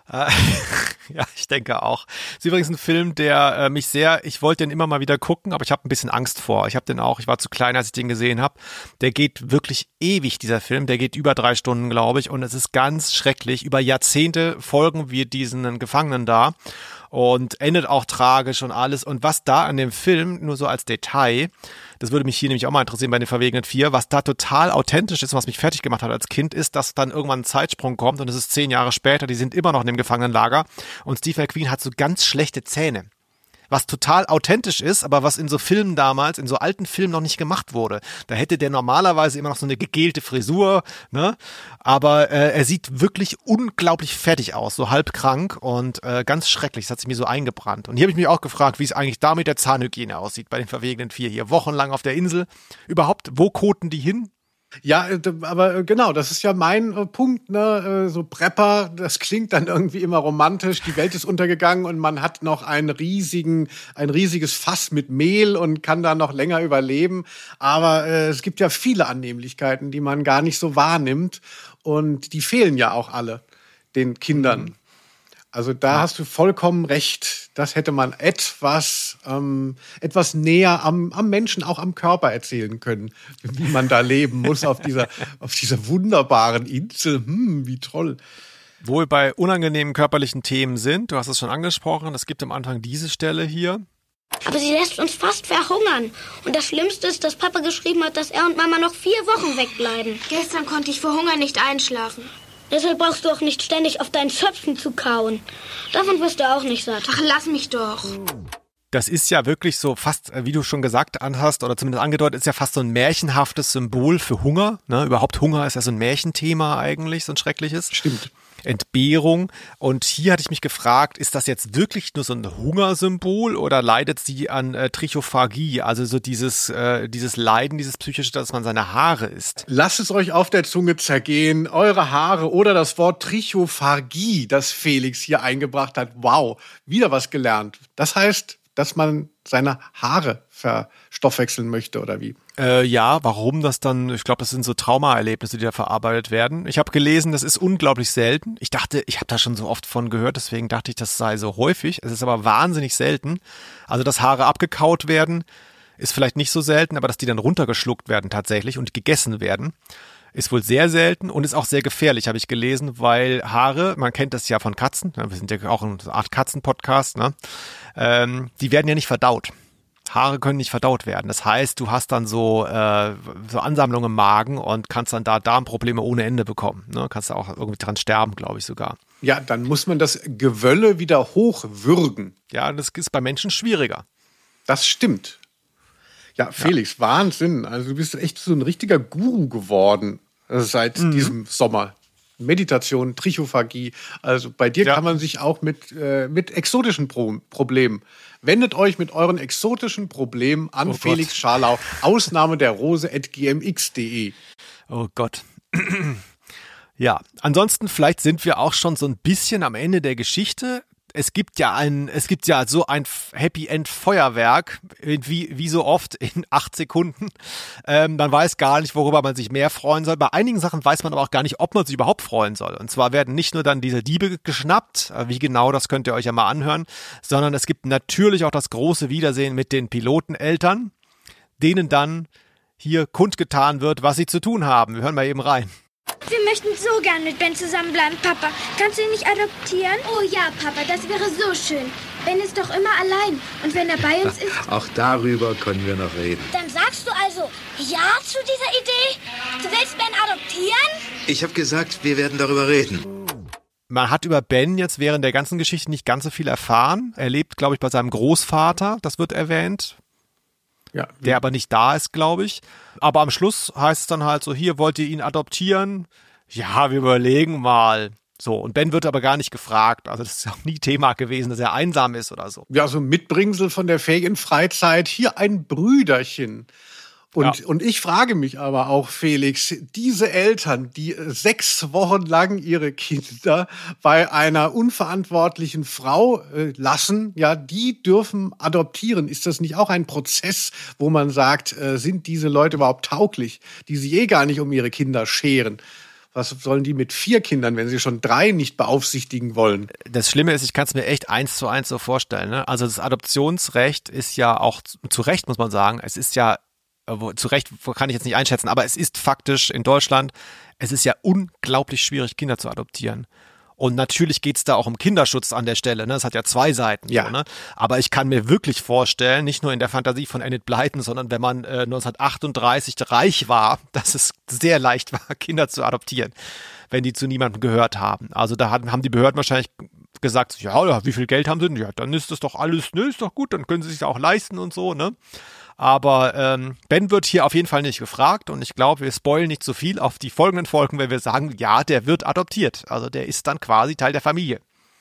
Äh, ja, ich denke auch. ist übrigens ein Film, der äh, mich sehr, ich wollte den immer mal wieder gucken, aber ich habe ein bisschen Angst vor. Ich habe den auch, ich war zu klein, als ich den gesehen habe. Der geht wirklich ewig, dieser Film. Der geht über drei Stunden, glaube ich, und es ist ganz schrecklich. Über Jahrzehnte folgen wir diesen Gefangenen da und endet auch tragisch und alles. Und was da an dem Film, nur so als Detail, das würde mich hier nämlich auch mal interessieren bei den Verwegenen Vier, was da total authentisch ist und was mich fertig gemacht hat als Kind, ist, dass dann irgendwann ein Zeitsprung kommt und es ist zehn Jahre später, die sind immer noch in dem Gefangenenlager. Und Steve McQueen hat so ganz schlechte Zähne was total authentisch ist, aber was in so Filmen damals, in so alten Filmen noch nicht gemacht wurde. Da hätte der normalerweise immer noch so eine gegelte Frisur, ne? Aber äh, er sieht wirklich unglaublich fertig aus, so halb krank und äh, ganz schrecklich. Das hat sich mir so eingebrannt. Und hier habe ich mich auch gefragt, wie es eigentlich da mit der Zahnhygiene aussieht bei den verwegenen vier hier. Wochenlang auf der Insel. Überhaupt, wo koten die hin? Ja, äh, aber äh, genau, das ist ja mein äh, Punkt, ne? So Prepper, das klingt dann irgendwie immer romantisch. Die Welt ist untergegangen und man hat noch einen riesigen, ein riesiges Fass mit Mehl und kann da noch länger überleben. Aber äh, es gibt ja viele Annehmlichkeiten, die man gar nicht so wahrnimmt und die fehlen ja auch alle den Kindern. Mhm. Also da ja. hast du vollkommen recht. Das hätte man etwas, ähm, etwas näher am, am Menschen, auch am Körper erzählen können, wie man da leben muss auf dieser, auf dieser wunderbaren Insel. Hm, wie toll. Wo wir bei unangenehmen körperlichen Themen sind, du hast es schon angesprochen, es gibt am Anfang diese Stelle hier. Aber sie lässt uns fast verhungern. Und das Schlimmste ist, dass Papa geschrieben hat, dass er und Mama noch vier Wochen wegbleiben. Gestern konnte ich vor Hunger nicht einschlafen. Deshalb brauchst du auch nicht ständig auf deinen Zöpfen zu kauen. Davon wirst du auch nicht satt. Ach, lass mich doch. Das ist ja wirklich so fast, äh, wie du schon gesagt hast, oder zumindest angedeutet, ist ja fast so ein märchenhaftes Symbol für Hunger. Ne? Überhaupt Hunger ist ja so ein Märchenthema eigentlich, so ein schreckliches. Stimmt. Entbehrung. Und hier hatte ich mich gefragt, ist das jetzt wirklich nur so ein Hungersymbol oder leidet sie an äh, Trichophagie, also so dieses, äh, dieses Leiden, dieses psychische, dass man seine Haare isst? Lasst es euch auf der Zunge zergehen, eure Haare oder das Wort Trichophagie, das Felix hier eingebracht hat. Wow, wieder was gelernt. Das heißt, dass man seine Haare verstoffwechseln möchte oder wie? Äh, ja, warum das dann, ich glaube, das sind so Traumaerlebnisse, die da verarbeitet werden. Ich habe gelesen, das ist unglaublich selten. Ich dachte, ich habe da schon so oft von gehört, deswegen dachte ich, das sei so häufig. Es ist aber wahnsinnig selten. Also, dass Haare abgekaut werden, ist vielleicht nicht so selten, aber dass die dann runtergeschluckt werden tatsächlich und gegessen werden Ist wohl sehr selten und ist auch sehr gefährlich, habe ich gelesen, weil Haare, man kennt das ja von Katzen, ne, wir sind ja auch eine Art Katzen-Podcast, ne? ähm, die werden ja nicht verdaut. Haare können nicht verdaut werden. Das heißt, du hast dann so, äh, so Ansammlungen im Magen und kannst dann da Darmprobleme ohne Ende bekommen. Ne? Kannst da auch irgendwie dran sterben, glaube ich sogar. Ja, dann muss man das Gewölle wieder hochwürgen. Ja, das ist bei Menschen schwieriger. Das stimmt. Ja, Felix, ja. Wahnsinn. Also du bist echt so ein richtiger Guru geworden äh, seit mhm. diesem Sommer. Meditation, Trichophagie. Also bei dir ja. kann man sich auch mit, äh, mit exotischen Pro Problemen. Wendet euch mit euren exotischen Problemen an oh Felix Gott. Scharlau. Ausnahme der Rose at gmx.de. Oh Gott. Ja, ansonsten vielleicht sind wir auch schon so ein bisschen am Ende der Geschichte es gibt ja ein, es gibt ja so ein Happy End Feuerwerk, wie, wie so oft in acht Sekunden. Ähm, man weiß gar nicht, worüber man sich mehr freuen soll. Bei einigen Sachen weiß man aber auch gar nicht, ob man sich überhaupt freuen soll. Und zwar werden nicht nur dann diese Diebe geschnappt, äh, wie genau, das könnt ihr euch ja mal anhören, sondern es gibt natürlich auch das große Wiedersehen mit den Piloteneltern, denen dann hier kundgetan wird, was sie zu tun haben. Wir hören mal eben rein. Wir möchten so gern mit Ben zusammenbleiben, Papa. Kannst du ihn nicht adoptieren? Oh ja, Papa, das wäre so schön. Ben ist doch immer allein. Und wenn er bei uns ist. Auch darüber können wir noch reden. Dann sagst du also Ja zu dieser Idee? Du willst Ben adoptieren? Ich habe gesagt, wir werden darüber reden. Man hat über Ben jetzt während der ganzen Geschichte nicht ganz so viel erfahren. Er lebt, glaube ich, bei seinem Großvater, das wird erwähnt. Ja. Der aber nicht da ist, glaube ich. Aber am Schluss heißt es dann halt so, hier wollt ihr ihn adoptieren? Ja, wir überlegen mal. So, und Ben wird aber gar nicht gefragt. Also das ist auch nie Thema gewesen, dass er einsam ist oder so. Ja, so ein Mitbringsel von der Ferienfreizeit. Hier ein Brüderchen. Und, ja. und ich frage mich aber auch, Felix, diese Eltern, die sechs Wochen lang ihre Kinder bei einer unverantwortlichen Frau äh, lassen, ja, die dürfen adoptieren. Ist das nicht auch ein Prozess, wo man sagt, äh, sind diese Leute überhaupt tauglich, die sich eh gar nicht um ihre Kinder scheren? Was sollen die mit vier Kindern, wenn sie schon drei nicht beaufsichtigen wollen? Das Schlimme ist, ich kann es mir echt eins zu eins so vorstellen. Ne? Also das Adoptionsrecht ist ja auch zu Recht, muss man sagen, es ist ja wo, zu Recht kann ich jetzt nicht einschätzen, aber es ist faktisch in Deutschland, es ist ja unglaublich schwierig, Kinder zu adoptieren. Und natürlich geht's da auch um Kinderschutz an der Stelle. Ne? Das hat ja zwei Seiten. Ja. So, ne? Aber ich kann mir wirklich vorstellen, nicht nur in der Fantasie von Enid Blyton, sondern wenn man äh, 1938 reich war, dass es sehr leicht war, Kinder zu adoptieren, wenn die zu niemandem gehört haben. Also da haben die Behörden wahrscheinlich gesagt, ja, wie viel Geld haben sie denn? Ja, dann ist das doch alles, ne, ist doch gut, dann können sie sich auch leisten und so, ne? Aber ähm, Ben wird hier auf jeden Fall nicht gefragt und ich glaube, wir spoilen nicht so viel auf die folgenden Folgen, wenn wir sagen, ja, der wird adoptiert. Also der ist dann quasi Teil der Familie.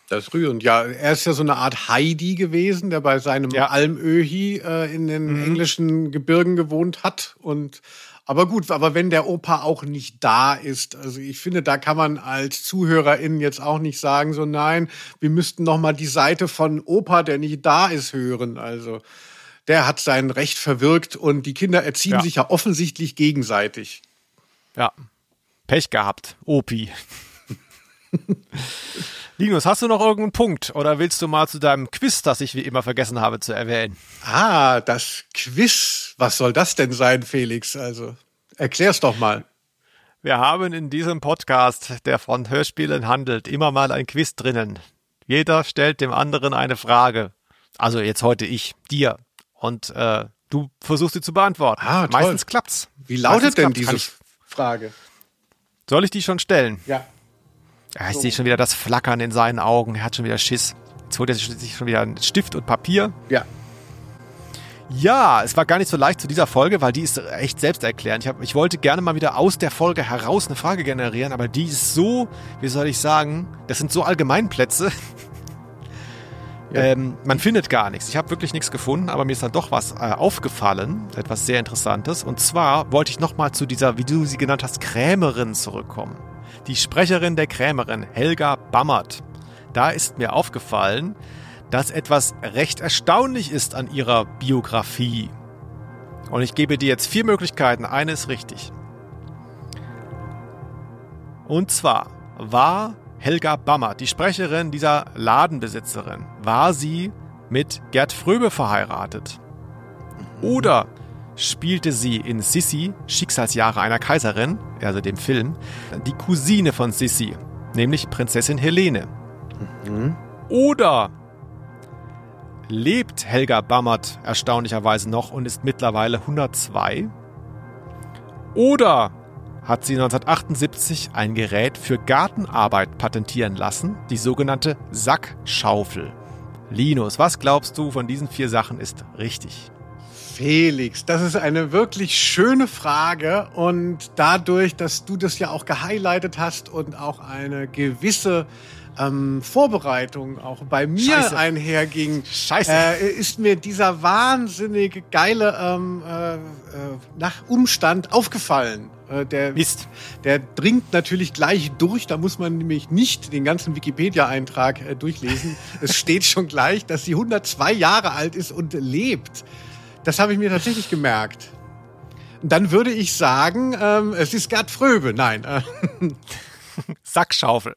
Das ist rührend. Ja, er ist ja so eine Art Heidi gewesen, der bei seinem ja. Almöhi äh, in den mhm. englischen Gebirgen gewohnt hat. Und aber gut, aber wenn der Opa auch nicht da ist, also ich finde, da kann man als Zuhörerin jetzt auch nicht sagen, so nein, wir müssten noch mal die Seite von Opa, der nicht da ist, hören. Also der hat sein Recht verwirkt und die Kinder erziehen ja. sich ja offensichtlich gegenseitig. Ja. Pech gehabt, Opi. Linus, hast du noch irgendeinen Punkt oder willst du mal zu deinem Quiz, das ich wie immer vergessen habe zu erwähnen? Ah, das Quiz. Was soll das denn sein, Felix? Also, erklär's doch mal. Wir haben in diesem Podcast, der von Hörspielen handelt, immer mal ein Quiz drinnen. Jeder stellt dem anderen eine Frage. Also jetzt heute ich, dir und äh, du versuchst sie zu beantworten. Ah, toll. Meistens klappt's. Wie lautet denn diese Frage? Soll ich die schon stellen? Ja. ja ich so. sehe schon wieder das Flackern in seinen Augen. Er hat schon wieder Schiss. Jetzt holt er sich schon wieder einen Stift und Papier. Ja. Ja, es war gar nicht so leicht zu dieser Folge, weil die ist echt selbsterklärend. Ich, hab, ich wollte gerne mal wieder aus der Folge heraus eine Frage generieren, aber die ist so, wie soll ich sagen, das sind so Allgemeinplätze, ähm, man findet gar nichts. Ich habe wirklich nichts gefunden, aber mir ist dann doch was äh, aufgefallen, etwas sehr Interessantes. Und zwar wollte ich nochmal zu dieser, wie du sie genannt hast, Krämerin zurückkommen. Die Sprecherin der Krämerin, Helga Bammert. Da ist mir aufgefallen, dass etwas recht erstaunlich ist an ihrer Biografie. Und ich gebe dir jetzt vier Möglichkeiten. Eine ist richtig. Und zwar war Helga Bammer, die Sprecherin dieser Ladenbesitzerin, war sie mit Gerd Fröbe verheiratet? Oder spielte sie in Sissi, Schicksalsjahre einer Kaiserin, also dem Film, die Cousine von Sissi, nämlich Prinzessin Helene. Mhm. Oder lebt Helga Bammert erstaunlicherweise noch und ist mittlerweile 102? Oder hat sie 1978 ein Gerät für Gartenarbeit patentieren lassen, die sogenannte Sackschaufel. Linus, was glaubst du von diesen vier Sachen ist richtig? Felix, das ist eine wirklich schöne Frage und dadurch, dass du das ja auch gehighlightet hast und auch eine gewisse ähm, Vorbereitung auch bei mir Scheiße. einherging, Scheiße. Äh, ist mir dieser wahnsinnige geile ähm, äh, äh, nach Umstand aufgefallen. Äh, der, Mist. der dringt natürlich gleich durch. Da muss man nämlich nicht den ganzen Wikipedia-Eintrag äh, durchlesen. es steht schon gleich, dass sie 102 Jahre alt ist und lebt. Das habe ich mir tatsächlich gemerkt. Dann würde ich sagen, ähm, es ist Gerd Fröbe. Nein. Äh, Sackschaufel.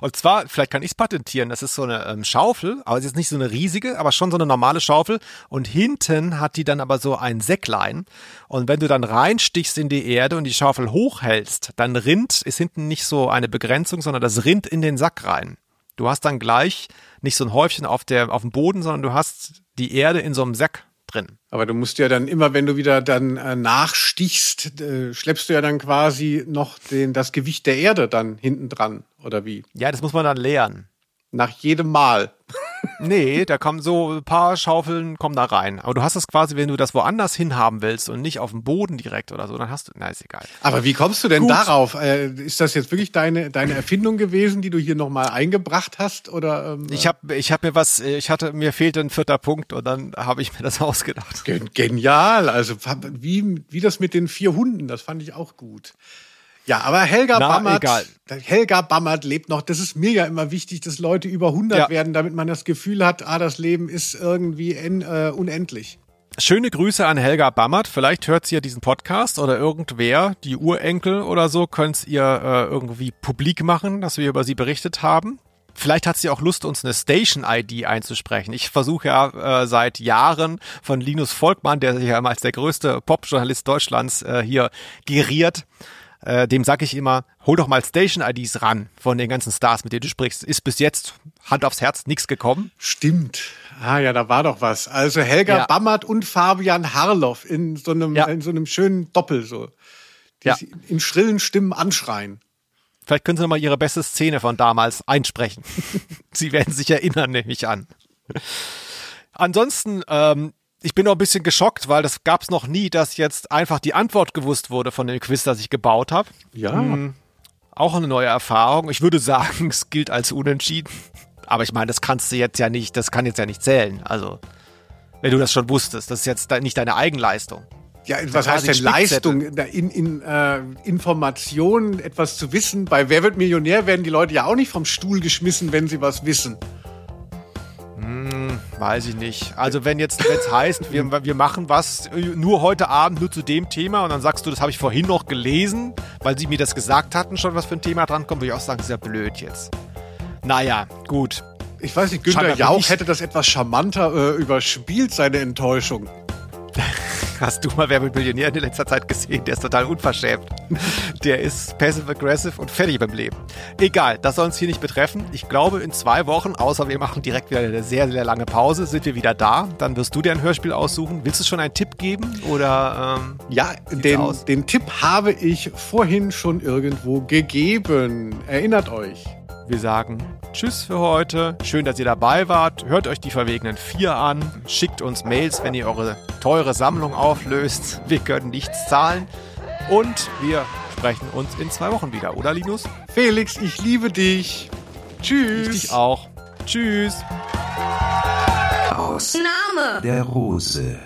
Und zwar, vielleicht kann ich es patentieren, das ist so eine ähm, Schaufel, aber es ist nicht so eine riesige, aber schon so eine normale Schaufel. Und hinten hat die dann aber so ein Säcklein. Und wenn du dann reinstichst in die Erde und die Schaufel hochhältst, dann rinnt, ist hinten nicht so eine Begrenzung, sondern das rinnt in den Sack rein. Du hast dann gleich nicht so ein Häufchen auf, der, auf dem Boden, sondern du hast die Erde in so einem Sack drin. Aber du musst ja dann immer, wenn du wieder dann äh, nachstichst, äh, schleppst du ja dann quasi noch den, das Gewicht der Erde dann hinten dran, oder wie? Ja, das muss man dann leeren. Nach jedem Mal. Nee, da kommen so ein paar Schaufeln kommen da rein. Aber du hast das quasi, wenn du das woanders hinhaben willst und nicht auf dem Boden direkt oder so, dann hast du, na ist egal. Aber wie kommst du denn Gut. darauf? Äh, ist das jetzt wirklich deine, deine Erfindung gewesen, die du hier nochmal eingebracht hast? Oder, ähm, Ich habe ich hab mir was, ich hatte, mir fehlte ein vierter Punkt und dann habe ich mir das ausgedacht. Gen- Genial. Also wie, wie das mit den vier Hunden, das fand ich auch gut. Ja, aber Helga Na, Bammert, egal. Helga Bammert lebt noch. Das ist mir ja immer wichtig, dass Leute über 100 Ja. werden, damit man das Gefühl hat, ah, das Leben ist irgendwie en, äh, unendlich. Schöne Grüße an Helga Bammert. Vielleicht hört sie ja diesen Podcast oder irgendwer, die Urenkel oder so, könnt's ihr äh, irgendwie publik machen, dass wir über sie berichtet haben. Vielleicht hat sie auch Lust, uns eine Station-ID einzusprechen. Ich versuche ja äh, seit Jahren von Linus Volkmann, der sich ja immer als der größte Pop-Journalist Deutschlands äh, hier geriert, äh, dem sag ich immer, hol doch mal Station-IDs ran von den ganzen Stars, mit denen du sprichst. Ist bis jetzt, Hand aufs Herz, nichts gekommen. Stimmt. Ah ja, da war doch was. Also Helga Ja. Bammert und Fabian Harloff in so einem, Ja. in so einem schönen Doppel so. Die Ja. in schrillen Stimmen anschreien. Vielleicht können Sie noch mal Ihre beste Szene von damals einsprechen. Sie werden sich erinnern, nehme ich an. Ansonsten, ähm, ich bin noch ein bisschen geschockt, weil das gab es noch nie, dass jetzt einfach die Antwort gewusst wurde von dem Quiz, das ich gebaut habe. Ja. Auch eine neue Erfahrung. Ich würde sagen, es gilt als unentschieden. Aber ich meine, das kannst du jetzt ja nicht, das kann jetzt ja nicht zählen. Also, wenn du das schon wusstest, das ist jetzt nicht deine Eigenleistung. Ja, was heißt denn. Leistung? In, in äh, Informationen etwas zu wissen. Bei Wer wird Millionär werden die Leute ja auch nicht vom Stuhl geschmissen, wenn sie was wissen. Hm, weiß ich nicht. Also wenn jetzt wenn's heißt, wir, wir machen was nur heute Abend nur zu dem Thema und dann sagst du, das habe ich vorhin noch gelesen, weil sie mir das gesagt hatten, schon was für ein Thema dran kommt, würde ich auch sagen, das ist ja blöd jetzt. Naja, gut. Ich weiß nicht, Günter Scheinbar Jauch hätte das etwas charmanter äh, überspielt, seine Enttäuschung. Hast du mal Wer wird Millionär in letzter Zeit gesehen? Der ist total unverschämt. Der ist passive-aggressive und fertig beim Leben. Egal, das soll uns hier nicht betreffen. Ich glaube, in zwei Wochen, außer wir machen direkt wieder eine sehr, sehr lange Pause, sind wir wieder da. Dann wirst du dir ein Hörspiel aussuchen. Willst du schon einen Tipp geben? Oder ähm, Ja, den, den Tipp habe ich vorhin schon irgendwo gegeben. Erinnert euch. Wir sagen Tschüss für heute. Schön, dass ihr dabei wart. Hört euch die verwegenen vier an. Schickt uns Mails, wenn ihr eure teure Sammlung auflöst. Wir können nichts zahlen. Und wir sprechen uns in zwei Wochen wieder, oder Linus? Felix, ich liebe dich. Tschüss. Ich dich auch. Tschüss. Aus Name. der Rose.